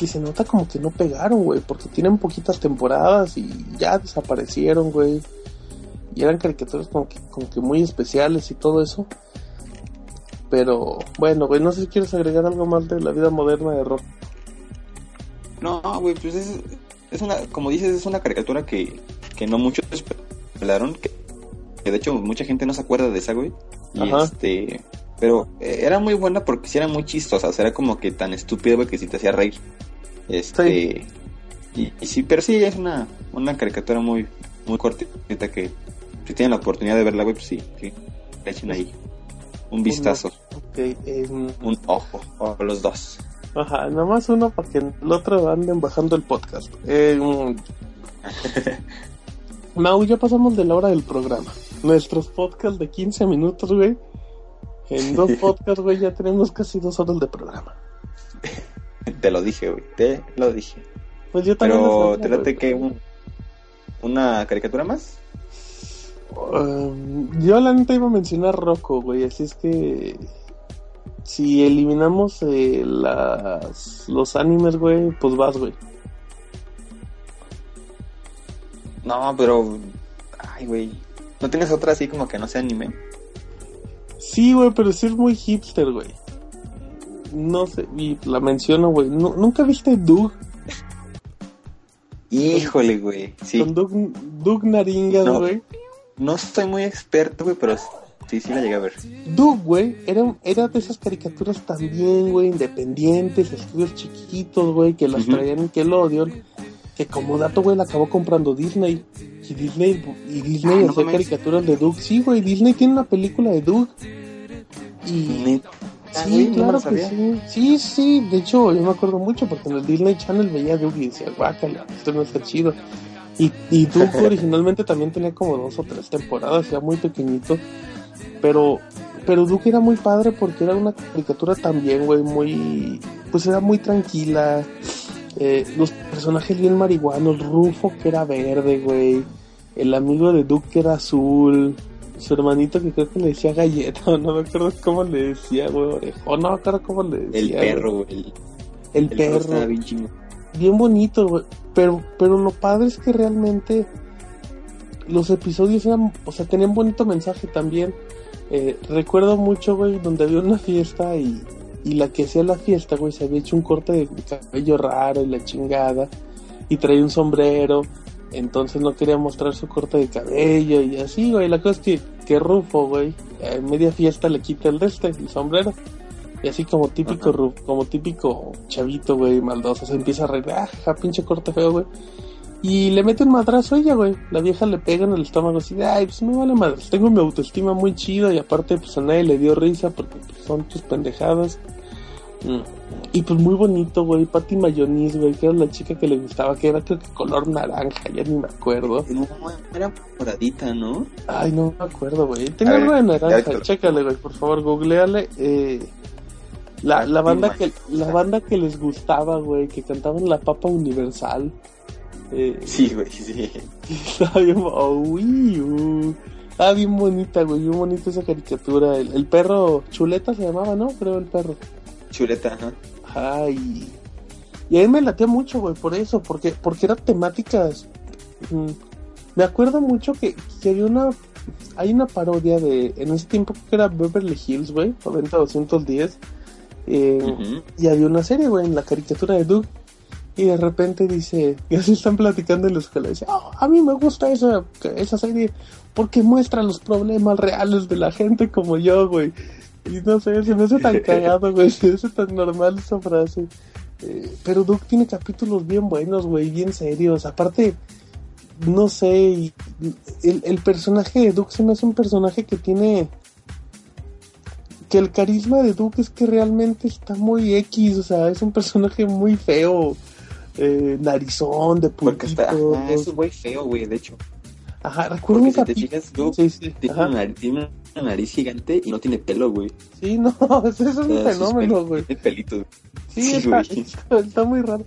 que se nota como que no pegaron, güey, porque tienen poquitas temporadas y ya desaparecieron, güey. Y eran caricaturas como que, como que muy especiales y todo eso. Pero, bueno, güey, no sé si quieres agregar algo más de la vida moderna de Rock. No, güey, pues es, es una, como dices, es una caricatura que, que no muchos pelaron, que, que de hecho mucha gente no se acuerda de esa, güey. Y Ajá. este, pero eh, era muy buena porque sí era muy chistosa, o sea, era como que tan estúpida, güey, que sí te hacía reír. Este, y, y sí, pero sí es una, una caricatura muy, muy cortita que si tienen la oportunidad de verla, güey, pues sí, sí, le echen ahí un vistazo, Ok, em, un ojo, o los dos. ajá, nada más uno para que el otro anden bajando el podcast. Em, <laughs> Mau, ya pasamos de la hora del programa. Nuestros podcasts de 15 minutos, güey. En dos <laughs> podcasts, güey, ya tenemos casi dos horas de programa. <laughs> Te lo dije, güey, te lo dije. Pues yo también. Pero te late que un, una caricatura más. Um, yo la neta iba a mencionar Rocco, güey, así es que si eliminamos eh, las los animes, güey, pues vas, güey. No, pero ay, güey, no tienes otra así como que no sea anime. Sí, güey, pero sí es muy hipster, güey. No sé, y la menciono, güey. Nu- ¿Nunca viste Doug? Híjole, güey. Sí, Con Doug, Doug Naringas, No. güey. no estoy muy experto, güey, pero sí, sí la llegué a ver. Doug, güey, era, era de esas caricaturas también, güey, independientes, estudios chiquitos, güey, que las Ujú. traían Nickelodeon. Que como dato, güey, la acabó comprando Disney. Y Disney, y Disney Ah, no hacía caricaturas de Doug. Sí, güey, Disney tiene una película de Doug. Y sí, claro que sí. Sí, sí, de hecho, yo me acuerdo mucho porque en el Disney Channel veía Doug y decía, guácala, esto no está chido. Y, y <laughs> Doug originalmente también tenía como dos o tres temporadas, era muy pequeñito. Pero, pero Doug era muy padre porque era una caricatura también, güey, muy, pues era muy tranquila. Eh, los personajes bien marihuanos, Rufo que era verde, güey. El amigo de Doug que era azul. Su hermanito que creo que le decía galleta, <laughs> o no me acuerdo cómo le decía, güey, orejón, no me acuerdo cómo le decía. El perro, güey. El, El, el perro perro bien bien bonito, güey. Pero, pero lo padre es que realmente los episodios eran, o sea, tenían bonito mensaje también. Eh, recuerdo mucho, güey, donde había una fiesta y, y la que hacía la fiesta, güey, se había hecho un corte de cabello raro y la chingada. Y traía un sombrero. Entonces no quería mostrar su corte de cabello y así, güey. La cosa es que, que Rufo, güey, en media fiesta le quita el de este, el sombrero. Y así como típico. Ru- como típico chavito, güey, maldoso, se empieza a reír, ah, pinche corte feo, güey. Y le mete un madrazo a ella, güey. La vieja le pega en el estómago así, ay, pues me vale madre. Tengo mi autoestima muy chida y aparte, pues a nadie le dio risa porque pues, son tus pendejadas. Mm. Y pues muy bonito, güey. Patty Mayonis, güey, que era la chica que le gustaba, que era creo que color naranja, ya ni me acuerdo. No, era moradita, ¿no? Ay, no me acuerdo, güey. Tenía algo de naranja. Chécale, güey, por favor, googleale. Eh, la, la, banda que, la banda que les gustaba, güey, que cantaban La Papa Universal. Eh, Sí, güey, sí. <laughs> estaba bien, oh, uy, uh. Ah, bien bonita, güey, bien bonita esa caricatura. El, el perro Chuleta se llamaba, ¿no? Creo el perro. Chuleta, ajá. Ay. Y a mí me latía mucho, güey, por eso, porque, porque eran temáticas. mm, me acuerdo mucho que, que había una. Hay una parodia de. En ese tiempo que era Beverly Hills, güey, 90-210. Eh, y había una serie, güey, en la caricatura de Doug. Y de repente dice, <laughs> y así están platicando en la escuela, dice, "Oh, a mí me gusta esa, esa serie porque muestra los problemas reales de la gente como yo, güey. Y no sé, se me hace tan <laughs> cagado, güey, se me hace tan normal esa frase. Eh, pero Doug tiene capítulos bien buenos, güey, bien serios. Aparte, no sé, el, el personaje de Doug se me hace un personaje que tiene que el carisma de Duke es que realmente está muy X, o sea, es un personaje muy feo, eh, narizón, de Porque puntito. está. Ah, es un güey feo, güey, de hecho. Ajá, recuerdo un Porque si te fijas, Sí, sí, tiene una, nariz, tiene una nariz gigante y no tiene pelo, güey. sí, no, <laughs> ese es un O sea, sus fenómeno, güey. Tiene pelitos. Sí, Sí, está, güey. está- está muy raro.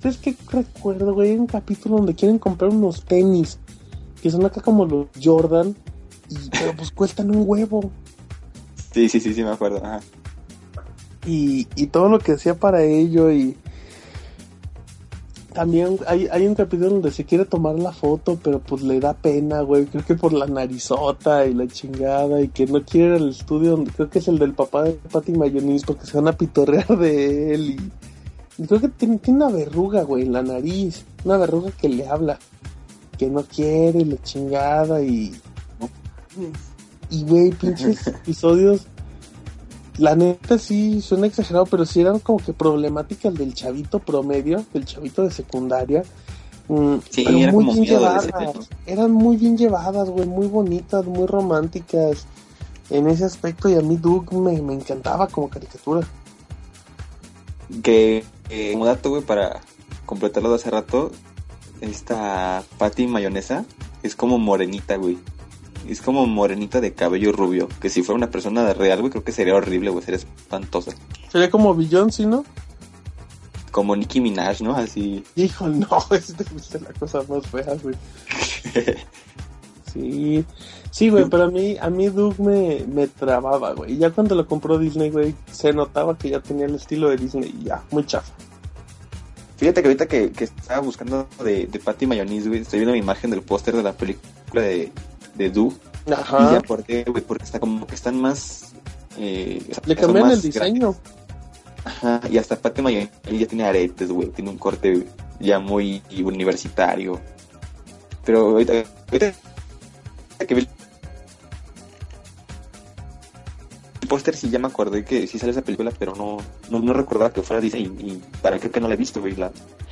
¿Sabes qué recuerdo, güey? Hay un capítulo donde quieren comprar unos tenis, que son acá como los Jordan, y, pero pues cuestan un huevo. Sí, sí, sí, sí, me acuerdo. Ajá. y, y todo lo que hacía para ello y también hay, hay un capítulo donde se quiere tomar la foto pero pues le da pena güey. Creo que por la narizota y la chingada y que no quiere ir al estudio donde creo que es el del papá de Patty Mayonis porque se van a pitorrear de él y, y creo que tiene, tiene una verruga güey en la nariz. Una verruga que le habla que no quiere y la chingada y y güey pinches <laughs> episodios la neta sí suena exagerado, pero sí eran como que problemáticas del chavito promedio, del chavito de secundaria. Mm, Sí, pero era muy como bien llevadas. Eran muy bien llevadas, güey, muy bonitas, muy románticas en ese aspecto. Y a mí Doug me, me encantaba como caricatura. Que, eh, como dato, güey, para completarlo de hace rato, esta Patty Mayonesa es como morenita, güey. Es como morenita de cabello rubio. Que si fuera una persona de real, güey, creo que sería horrible, güey. Sería espantosa. Sería como Beyoncé, ¿no? Como Nicki Minaj, ¿no? Así. Hijo, no, <laughs> es la cosa más fea, güey. <laughs> Sí, sí, güey, pero a mí, a mí Doug me, me trababa, güey. Y ya cuando lo compró Disney, güey, se notaba que ya tenía el estilo de Disney y ya, muy chafa. Fíjate que ahorita que, que estaba buscando de, de Patty Mayonnaise, güey, estoy viendo mi imagen del póster de la película de, de Do. Y ya Ajá. acordé, güey, porque está como que están más. Eh, Le son cambiaron el diseño. grandes. Ajá, y hasta Patty Mayonnaise ya tiene aretes, güey, tiene un corte ya muy universitario. Pero ahorita, ahorita que vi póster sí ya me acordé que sí sale esa película, pero no, no, no recordaba que fuera Disney y, y para creo que no la he visto, güey. La...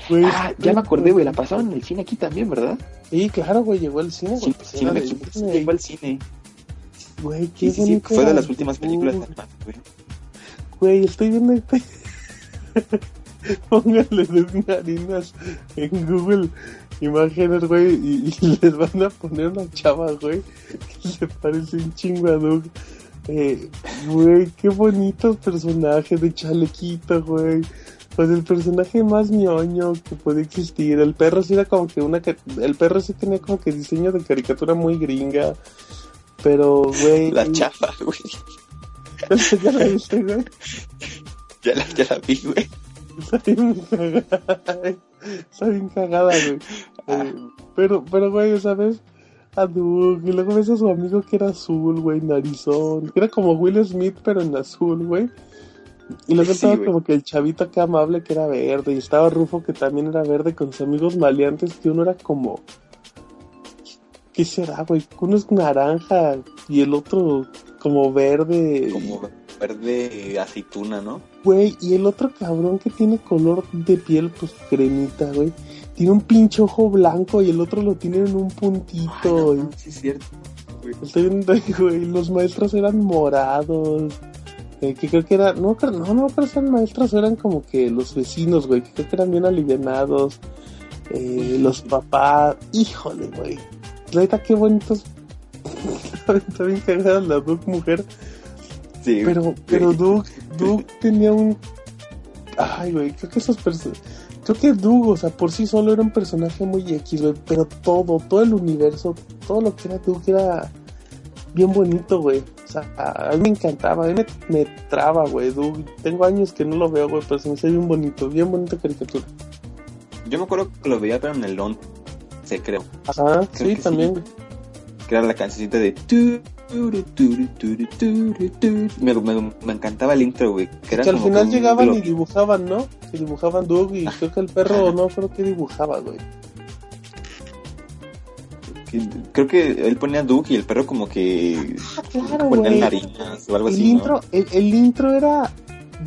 Güey, Ah, ya me acordé, güey, la pasaron en el cine aquí también, ¿verdad? Sí, claro, güey, llegó al cine, güey. Sí, pues sí, me de sí, llegó al cine. Güey, qué Sí, fue de las últimas películas animadas, güey. Güey, estoy viendo este. <laughs> Póngale de harinas en Google Imágenes, güey, y, y les van a poner una chava, güey, que se parece un chingo a Doug. Eh, güey, qué bonitos personajes de chalequito, güey. Pues el personaje más ñoño que puede existir. El perro sí era como que una... El perro sí tenía como que diseño de caricatura muy gringa. Pero, güey... La chava, güey. <laughs> ¿Ya la viste, güey? Ya la, ya la vi, güey. Está bien cagada. Está bien cagada, güey. Eh, pero, pero, güey, ¿sabes? A Doug, y luego ves a su amigo que era azul, güey, narizón. Que era como Will Smith, pero en azul, güey. Y luego Sí, estaba como que el chavito acá amable que era verde. Y estaba Rufo que también era verde con sus amigos maleantes. Que uno era como. ¿Qué será, güey? Uno es naranja y el otro como verde. Como verde aceituna, ¿no? Güey, y el otro cabrón que tiene color de piel, pues cremita, güey. Tiene un pinche ojo blanco y el otro lo tiene en un puntito. sí, es cierto. güey. Estoy viendo güey. Los maestros eran morados. eh, que creo que era. No, no, no, pero eran maestros, eran como que los vecinos, güey. Que creo que eran bien alivianados. Eh, los papás. Híjole, güey. La neta, qué bonitos. Está bien cagada la dos mujer. Sí, Pero, pero Doug, Doug tenía un. Ay, güey, creo que esos personajes. Creo que Doug, o sea, por sí solo era un personaje muy X, güey. Pero todo, todo el universo, todo lo que era Doug era bien bonito, güey. O sea, a mí me encantaba, a mí me, me traba, güey. Doug, tengo años que no lo veo, güey, pero se me hace bien bonito, bien bonita caricatura. Yo me acuerdo que lo veía, pero en el on, se creo. Ajá, Creo sí, también. sí. Que era la cancioncita de. Me, me, me encantaba el intro, güey. Que, era Que al como final llegaban y dibujaban, ¿no? Que dibujaban Doug y creo que el perro, <laughs> no, creo que dibujaba, güey. Creo que él ponía Doug y el perro como que Ah, claro, ponía narinas o algo el así, intro, ¿no? el, el intro era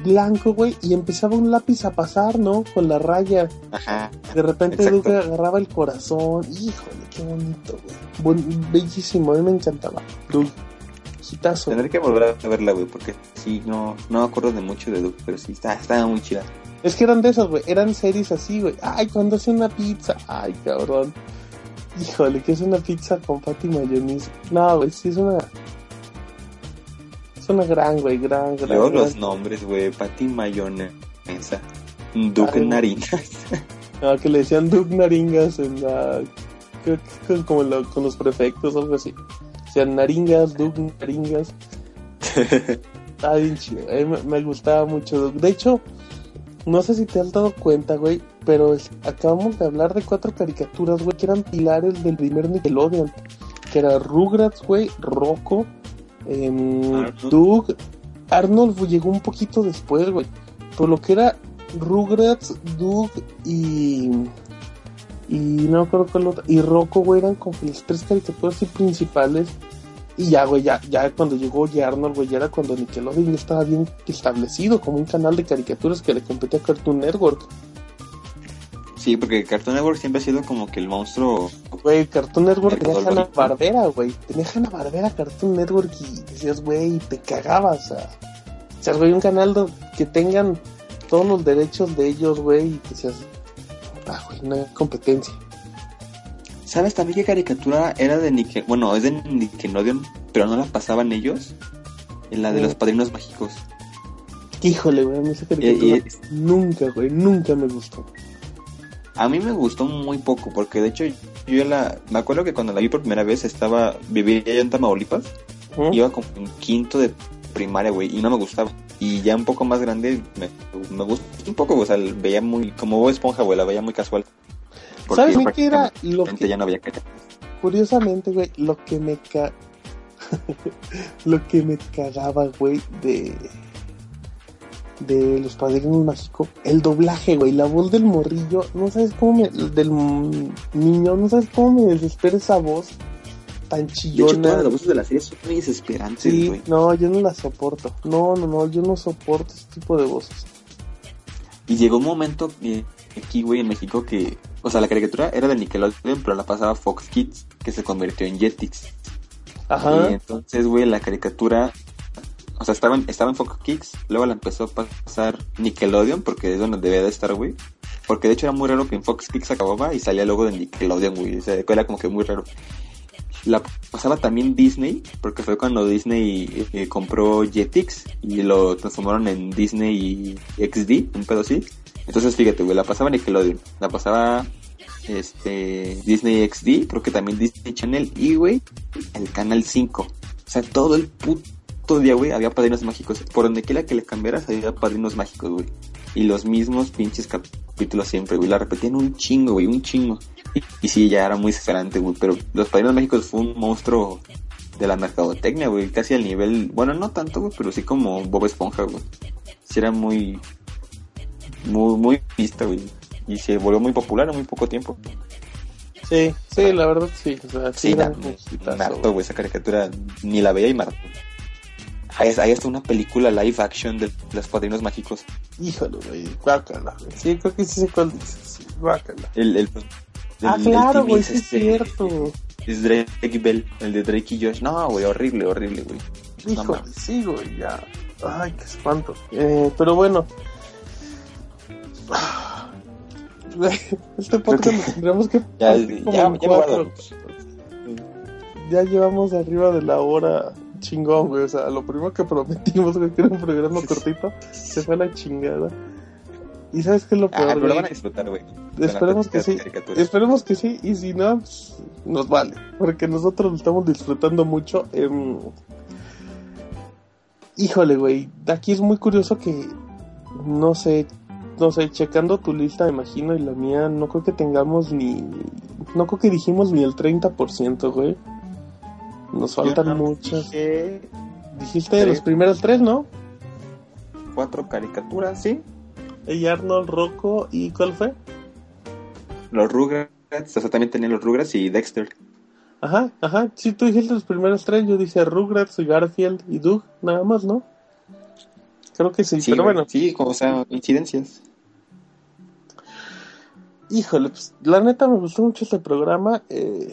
blanco, güey, y empezaba un lápiz a pasar, ¿no? Con la raya. Ajá. De repente Exacto. Duke agarraba el corazón. Híjole, qué bonito, güey. Bellísimo, a mí me encantaba. Duke, hitazo. Tendré que volver a verla, güey, porque sí, no, no me acuerdo de mucho de Doug, pero sí, está, estaba muy chida. Es que eran de esas, güey. Eran series así, güey. Ay, cuando hace una pizza. Ay, cabrón. Híjole, que es una pizza con pati mayonesa. No, güey, sí es una. Es una gran, güey, gran, gran. Luego gran- los nombres, güey, Patty Mayonesa, Duke Ay, Narinas. <laughs> No, que le decían Duke Naringas en la. Creo que con- como en la- con los prefectos o algo así. O sea, Naringas, Duke Naringas. <laughs> Está bien chido. Mí me, me gustaba mucho Duke. De hecho, no sé si te has dado cuenta, güey, pero es- acabamos de hablar de cuatro caricaturas, güey, que eran pilares del primer Nickelodeon. Que era Rugrats, güey, Rocco, em, Arnold. Doug. Arnold llegó un poquito después, güey. Por lo que era Rugrats, Doug y. Y no me acuerdo cuál otra. Y Rocco, güey, eran como que las tres caricaturas así principales. Y ya, güey, ya, ya cuando llegó ya Arnold, güey, ya era cuando Nickelodeon estaba bien establecido como un canal de caricaturas que le competía a Cartoon Network. Sí, porque Cartoon Network siempre ha sido como que el monstruo. Güey, Cartoon Network tenía Hanna. Barbera, güey. Tenía Hanna Barbera Cartoon Network y decías, güey, te cagabas. O sea, o sea, güey, un canal que tengan todos los derechos de ellos, güey, y seas. Ah, güey, no hay competencia. ¿Sabes también qué caricatura era de Nickel? Bueno, es de Nickelodeon, pero no la pasaban ellos. En la de los padrinos mágicos. Híjole, güey, a mí esa Y- caricatura y- nunca, güey, nunca me gustó. A mí me gustó muy poco, porque de hecho yo la... Me acuerdo que cuando la vi por primera vez estaba... Vivía yo en Tamaulipas. ¿Mm? Iba como en quinto de primaria, güey, y no me gustaba. Y ya un poco más grande me, me gustó un poco, o sea, veía muy... Como Bob Esponja, güey, la veía muy casual. ¿Sabes qué era lo que ya no había. Curiosamente, güey, lo que me ca... <laughs> lo que me cagaba, güey, de... De los padrinos mágicos, el doblaje, güey, la voz del morrillo, no sabes cómo me, del niño, no sabes cómo me desespera esa voz. tan De hecho, chillona. todas las voces de la serie son muy desesperantes, Sí, güey. no, yo no la soporto. No, no, no, yo no soporto ese tipo de voces. Y llegó un momento eh, aquí, güey, en México que... O sea, la caricatura era de Nickelodeon, pero la pasaba Fox Kids, que se convirtió en Jetix. Ajá. Y entonces, güey, la caricatura... O sea, estaba en, Fox Kids, luego la empezó a pasar Nickelodeon, porque es donde debía de estar, güey. Porque de hecho era muy raro que en Fox Kids acababa y salía luego de Nickelodeon, güey. O sea, era como que muy raro. La pasaba también Disney, porque fue cuando Disney eh, compró Jetix y lo transformaron en Disney XD, un pedo así. Entonces, fíjate, güey, la pasaba Nickelodeon, la pasaba este Disney XD, creo que también Disney Channel y, güey, el Canal 5. O sea, todo el puto día, güey, había padrinos mágicos. Por donde quiera que le cambiaras, había padrinos mágicos, güey. Y los mismos pinches capítulos siempre, güey. La repetían un chingo, güey, un chingo. Y, y sí, ya era muy desesperante, güey. Pero los padrinos mágicos fue un monstruo de la mercadotecnia, güey. Casi al nivel, bueno, no tanto, güey, pero sí como Bob Esponja, güey. Sí era muy, muy, muy vista, güey. Y se volvió muy popular en muy poco tiempo. Sí, sí, la verdad sí. O sea, sí, Sí, na- güey. güey, esa caricatura ni la veía y Marto. Hay, hay hasta una película live action de los padrinos mágicos. Híjole, güey, guácala, güey. Sí, creo que sí sé cuál dices. Sí, guácala. El, el, Ah, el- claro, el güey, sí es este, cierto. Es Drake Bell, el de Drake y Josh. No, güey, horrible, horrible, güey. No Híjole, mames. sí, güey, ya. Ay, qué espanto. Eh, pero bueno. <laughs> Este podcast que- lo tendríamos que <laughs> Ya, ya, ya. Ya llevamos arriba de la hora chingón, güey. O sea, lo primero que prometimos, güey, que era un programa cortito, se fue a la chingada. ¿Y sabes qué es lo Ah, peor, pero lo güey? van a disfrutar, güey. Esperemos que sí. Esperemos que sí, y si no, pues, nos vale, porque nosotros lo estamos disfrutando mucho. em, Híjole, güey, aquí es muy curioso que, no sé, no sé, checando tu lista, me imagino, y la mía, no creo que tengamos ni, no creo que dijimos ni el 30%, güey. Nos faltan muchas. dije Dijiste de los tres. primeros tres, ¿no? Cuatro caricaturas, sí. Ella, Arnold, Rocco, ¿y cuál fue? Los Rugrats, o sea, también tenía los Rugrats y Dexter. Ajá, ajá. Sí, tú dijiste los primeros tres. Yo dije Rugrats, Garfield y Doug, nada más, ¿no? Creo que sí, Sí, pero bueno. Sí, como, o sea, incidencias. Híjole, pues la neta me gustó mucho este programa. Eh,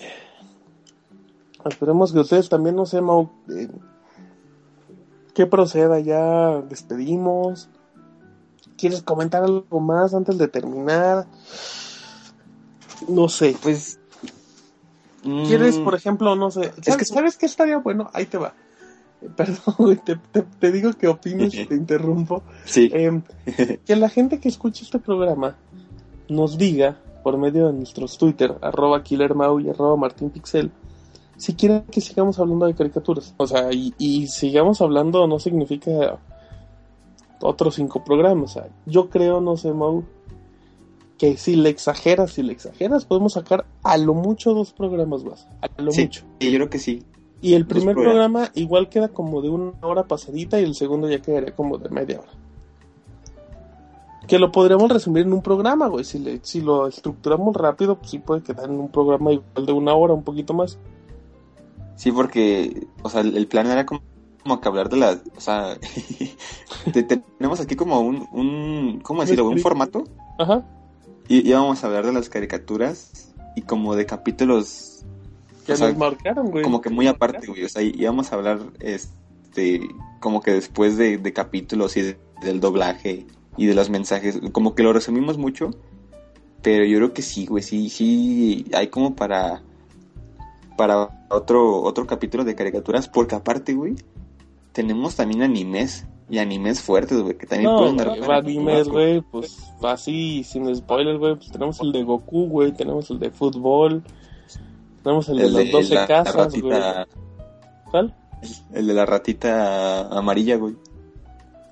esperemos que ustedes también, no sé, Mau, eh, ¿qué proceda? Ya despedimos. ¿Quieres comentar algo más antes de terminar? No sé. Pues. ¿Quieres, mm, por ejemplo, no sé? ¿Sabes, que- ¿sabes qué estaría bueno? Ahí te va. Eh, <laughs> Perdón, te- te digo que opines y te <laughs> interrumpo. Sí. Em, <laughs> que la gente que escuche este programa nos diga por medio de nuestros Twitter, arroba killermau y arroba martinpixel, si quieren que sigamos hablando de caricaturas. O sea, y, y sigamos hablando no significa otros cinco programas. O sea, yo creo, no sé, Mau, que si le exageras, si le exageras, podemos sacar a lo mucho dos programas más. A lo Sí, mucho. sí, yo creo que sí. Y el Dos primer programas. programa igual queda como de una hora pasadita y el segundo ya quedaría como de media hora. Que lo podríamos resumir en un programa, güey. Si, le, si lo estructuramos rápido, pues sí puede quedar en un programa igual de una hora, un poquito más. Sí, porque, o sea, el, el plan era como, como que hablar de las, o sea, <laughs> te- te- tenemos aquí como un, un ¿cómo decirlo? Un formato Ajá. y íbamos a hablar de las caricaturas y como de capítulos, Que O sea, nos marcaron, güey. como que muy aparte, güey, o sea, íbamos a hablar, este, como que después de, de capítulos y de- del doblaje y de los mensajes, como que lo resumimos mucho, pero yo creo que sí, güey, sí, sí, hay como para, para otro, otro capítulo de caricaturas, porque aparte, güey, tenemos también animes, y animes fuertes, güey, que también No, pueden dar para- animes, güey, pues así, sin spoilers, güey, pues tenemos el de Goku, güey, tenemos el de fútbol, tenemos el de El las de 12 la, casas, güey. ¿Cuál? el de la ratita amarilla, güey.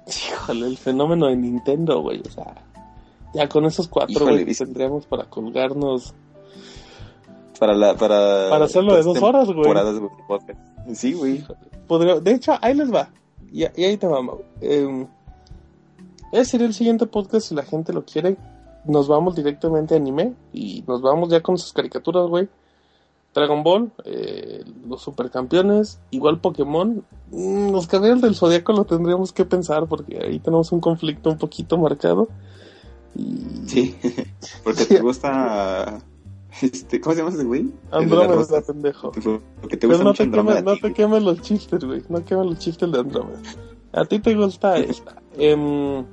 Híjole, el fenómeno de Nintendo, güey, o sea, ya con esos cuatro, güey, tendríamos para colgarnos. Para la, para... Para hacerlo de dos horas, güey. de. Sí, güey. Podría- de hecho, ahí les va. Y, y ahí te va, Mau. Eh, ese sería el siguiente podcast si la gente lo quiere. Nos vamos directamente a anime y nos vamos ya con sus caricaturas, güey. Dragon Ball, eh, los supercampeones, igual Pokémon. Mm, los caballeros del Zodíaco lo tendríamos que pensar porque ahí tenemos un conflicto un poquito marcado. Y... Sí, <laughs> porque <laughs> te gusta. Este, ¿Cómo se llama ese güey? Andrómeda, pendejo. Porque te Pero gusta no te, quemes, no te quemes los chistes, güey. No quemes los chistes de Andrómeda. A ti te gusta esta. <laughs> Em,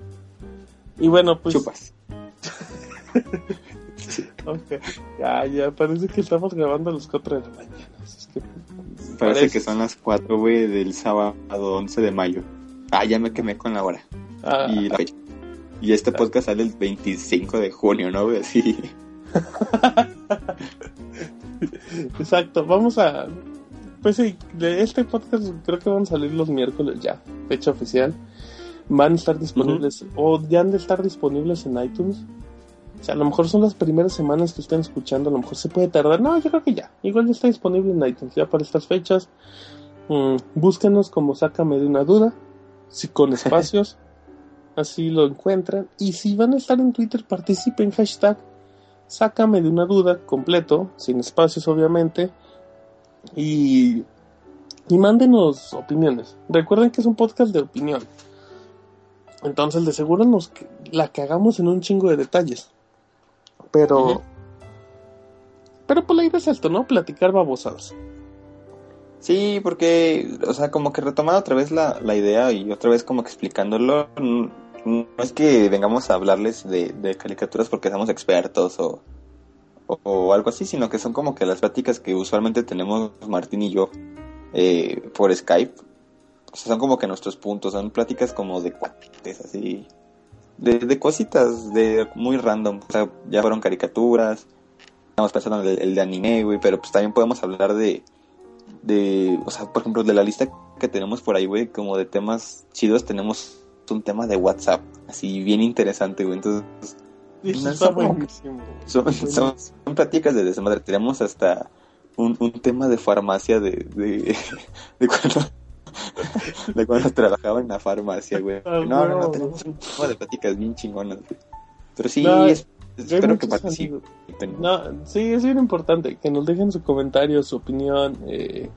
y bueno, pues. Chupas. <laughs> ok. Ya, ya, parece que estamos grabando a las 4 de la mañana. Es que Parece, Parece. que son las 4, güey, del sábado 11 de mayo. Ah, ya me quemé con la hora. ah, Y la fecha. Y este podcast sale el 25 de junio, ¿no, güey? <laughs> Así. <laughs> Exacto, vamos a. Pues sí, de este podcast creo que van a salir los miércoles ya, fecha oficial. Van a estar disponibles, o ya han de estar disponibles en iTunes. O sea, a lo mejor son las primeras semanas que estén escuchando, a lo mejor se puede tardar. No, yo creo que ya. Igual ya está disponible en iTunes ya para estas fechas. Mm, búsquenos como Sácame de una duda, si con <laughs> espacios, así lo encuentran. Y si van a estar en Twitter, participen, hashtag Sácame de una duda completo, sin espacios obviamente. Y, y mándenos opiniones. Recuerden que es un podcast de opinión. Entonces de seguro nos la cagamos en un chingo de detalles. Pero... Pero por la idea es esto, ¿no? Platicar babosadas. Sí, porque, o sea, como que retomando otra vez la, la idea y otra vez como que explicándolo, no es que vengamos a hablarles de, caricaturas porque somos expertos o, o, algo así, sino que son como que las pláticas que usualmente tenemos Martín y yo eh, por Skype. O sea, son como que nuestros puntos, son pláticas como de cuates, así, de, de cositas, de muy random. O sea, ya fueron caricaturas, estamos pensando en el, el de anime, güey, pero pues también podemos hablar de de, o sea, por ejemplo, de la lista que tenemos por ahí, güey, como de temas chidos, tenemos un tema de WhatsApp, así bien interesante, güey. Entonces, está buenísimo. son, son, son pláticas de desmadre. Tenemos hasta un, un tema de farmacia de, de, <laughs> de cuando, de cuando trabajaba en la farmacia, güey. Ah, No, no, no, tenemos un tema de pláticas bien chingonas, güey. Pero sí, No, es- Hay espero que participen. No, sí, es bien importante que nos dejen su comentario, su opinión. Eh,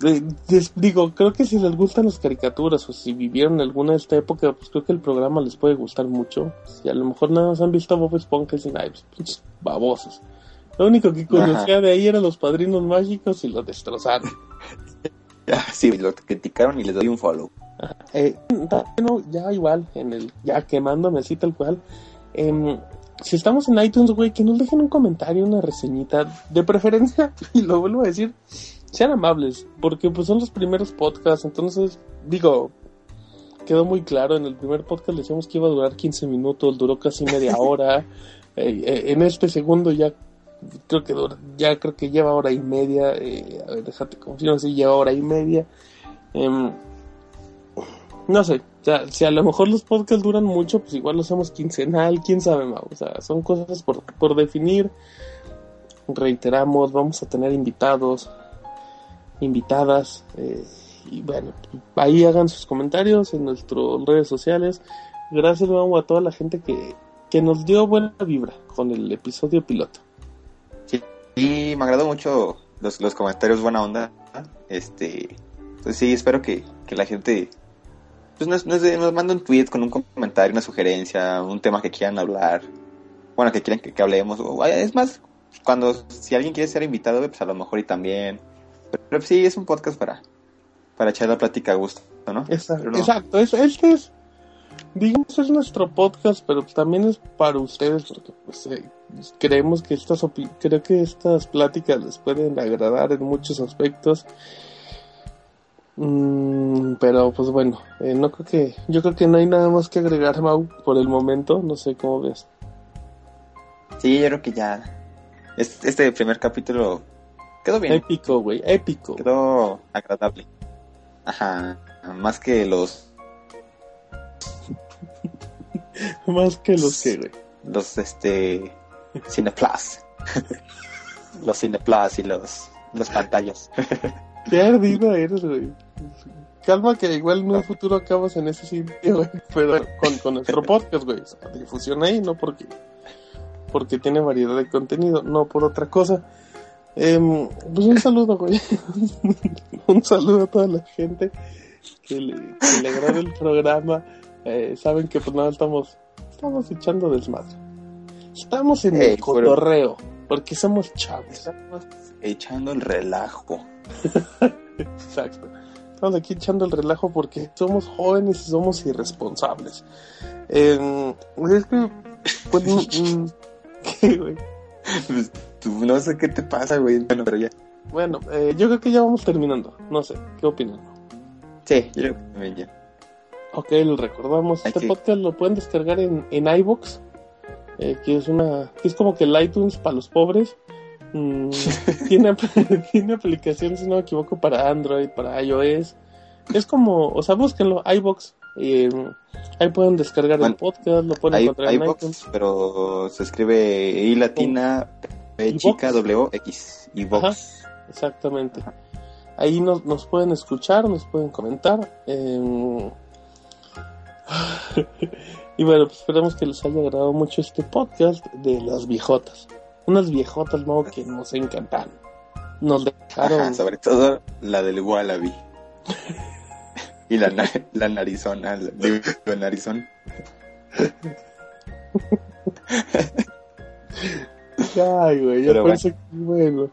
les digo, creo que si les gustan las caricaturas o si vivieron alguna de esta época, pues creo que el programa les puede gustar mucho. Si a lo mejor nada más han visto Bob Esponja y dicen, ay, pues, babosos. Lo único que conocía de ahí eran los padrinos mágicos y lo destrozaron. Ya, <laughs> sí, lo criticaron y les doy un follow. Eh, bueno, ya igual, en el, ya quemándome así tal cual. em, si estamos en iTunes, güey, que nos dejen un comentario, una reseñita, de preferencia, <laughs> y lo vuelvo a decir, sean amables, porque pues son los primeros podcasts, entonces, digo, quedó muy claro, en el primer podcast le decíamos que iba a durar 15 minutos, duró casi media <laughs> hora, eh, eh, en este segundo ya creo que dura- ya creo que lleva hora y media, eh, a ver, déjate confirmo si lleva hora y media. Em, no sé, o sea, si a lo mejor los podcasts duran mucho, pues igual lo hacemos quincenal, quién sabe, Mau. O sea, son cosas por, por definir. Reiteramos, vamos a tener invitados, invitadas. eh, y bueno, ahí hagan sus comentarios en nuestras redes sociales. Gracias, Mau, a toda la gente que, que nos dio buena vibra con el episodio piloto. Y me agradó mucho los, los comentarios, buena onda. Este, pues sí, espero que, que la gente pues nos, nos, nos un tweet con un comentario, una sugerencia, un tema que quieran hablar. Bueno, que quieran que, que hablemos. Es más, cuando si alguien quiere ser invitado, pues a lo mejor y también. Pero, sí, es un podcast para, para echar la plática a gusto, ¿no? Exacto, no. exacto. Este es, digamos, es nuestro podcast, pero también es para ustedes, porque pues eh, creemos que estas creo que estas pláticas les pueden agradar en muchos aspectos. Mm, pero pues bueno, eh, no creo que, yo creo que no hay nada más que agregar, Mau, por el momento. No sé cómo ves. Sí, yo creo que ya. Este, este primer capítulo quedó bien. Épico, güey, épico. Quedó agradable. Ajá. Más que los <laughs> Más que los que, güey. los este Cineplus. <laughs> los Cineplus y los los pantallas. <laughs> Qué ardida eres, güey. Calma que igual en un futuro acabas en ese sitio, güey. Pero con, con nuestro podcast, güey. O sea, difusión ahí, no porque, porque tiene variedad de contenido, no por otra cosa. Em, pues un saludo, güey. <laughs> un saludo a toda la gente que le, que le agrade el programa. Eh, saben que pues nada, estamos, estamos echando desmadre. Estamos en Ey, el cotorreo, porque somos chavos. Estamos echando el relajo. <laughs> Exacto. Estamos aquí echando el relajo porque somos jóvenes y somos irresponsables. Em, es que, pues, <laughs> mm, mm, ¿qué, güey? Tú, no sé qué te pasa, güey. Bueno, pero ya. Bueno, eh, yo creo que ya vamos terminando. No sé, ¿qué opinan? Sí, yo creo que también ya. Ok, lo recordamos. Este podcast lo pueden descargar en, en iBox, eh, que es una, que es como que el iTunes para los pobres. Mm, <laughs> tiene, <laughs> tiene aplicación, si no me equivoco, para Android, para iOS. Es como, o sea, búsquenlo, iBox. eh, ahí pueden descargar el podcast, lo pueden Hay, encontrar en box, iTunes. pero se escribe I latina, ¿Y chica? W, X. Y box. Exactamente. Ahí nos, nos pueden escuchar, nos pueden comentar. eh, <laughs> y bueno, pues esperamos que les haya agradado mucho este podcast de las viejotas. Unas viejotas, ¿no? Que nos encantan. Nos dejaron. Ajá, sobre todo la del Wallaby. <laughs> y la, na- la narizona, la, digo, narizón. <laughs> <laughs> Ay, güey, ya Pero que bueno.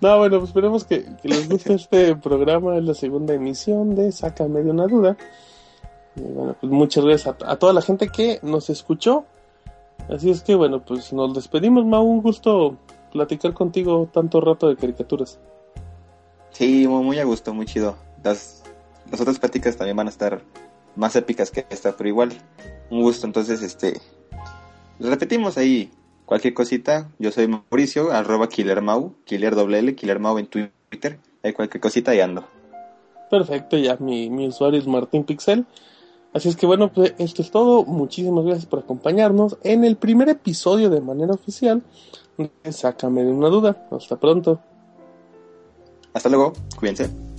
No, bueno, pues esperemos que, que les guste <laughs> este programa. Es la segunda emisión de Sácame de una duda. Y bueno, pues muchas gracias a, a toda la gente que nos escuchó. Así es que bueno, pues nos despedimos, Mau. Un gusto platicar contigo tanto rato de caricaturas. Sí, muy, muy a gusto, muy chido. Las, las otras pláticas también van a estar más épicas que esta, pero igual, un gusto. Entonces, este, repetimos ahí cualquier cosita. Yo soy Mauricio, arroba killermau, killer doble L, killermau en Twitter. Hay cualquier cosita y ando. Perfecto, ya mi, mi usuario es Martín Pixel. Así es que bueno, pues esto es todo. Muchísimas gracias por acompañarnos en el primer episodio de manera oficial. Sácame de una duda. Hasta pronto. Hasta luego, cuídense.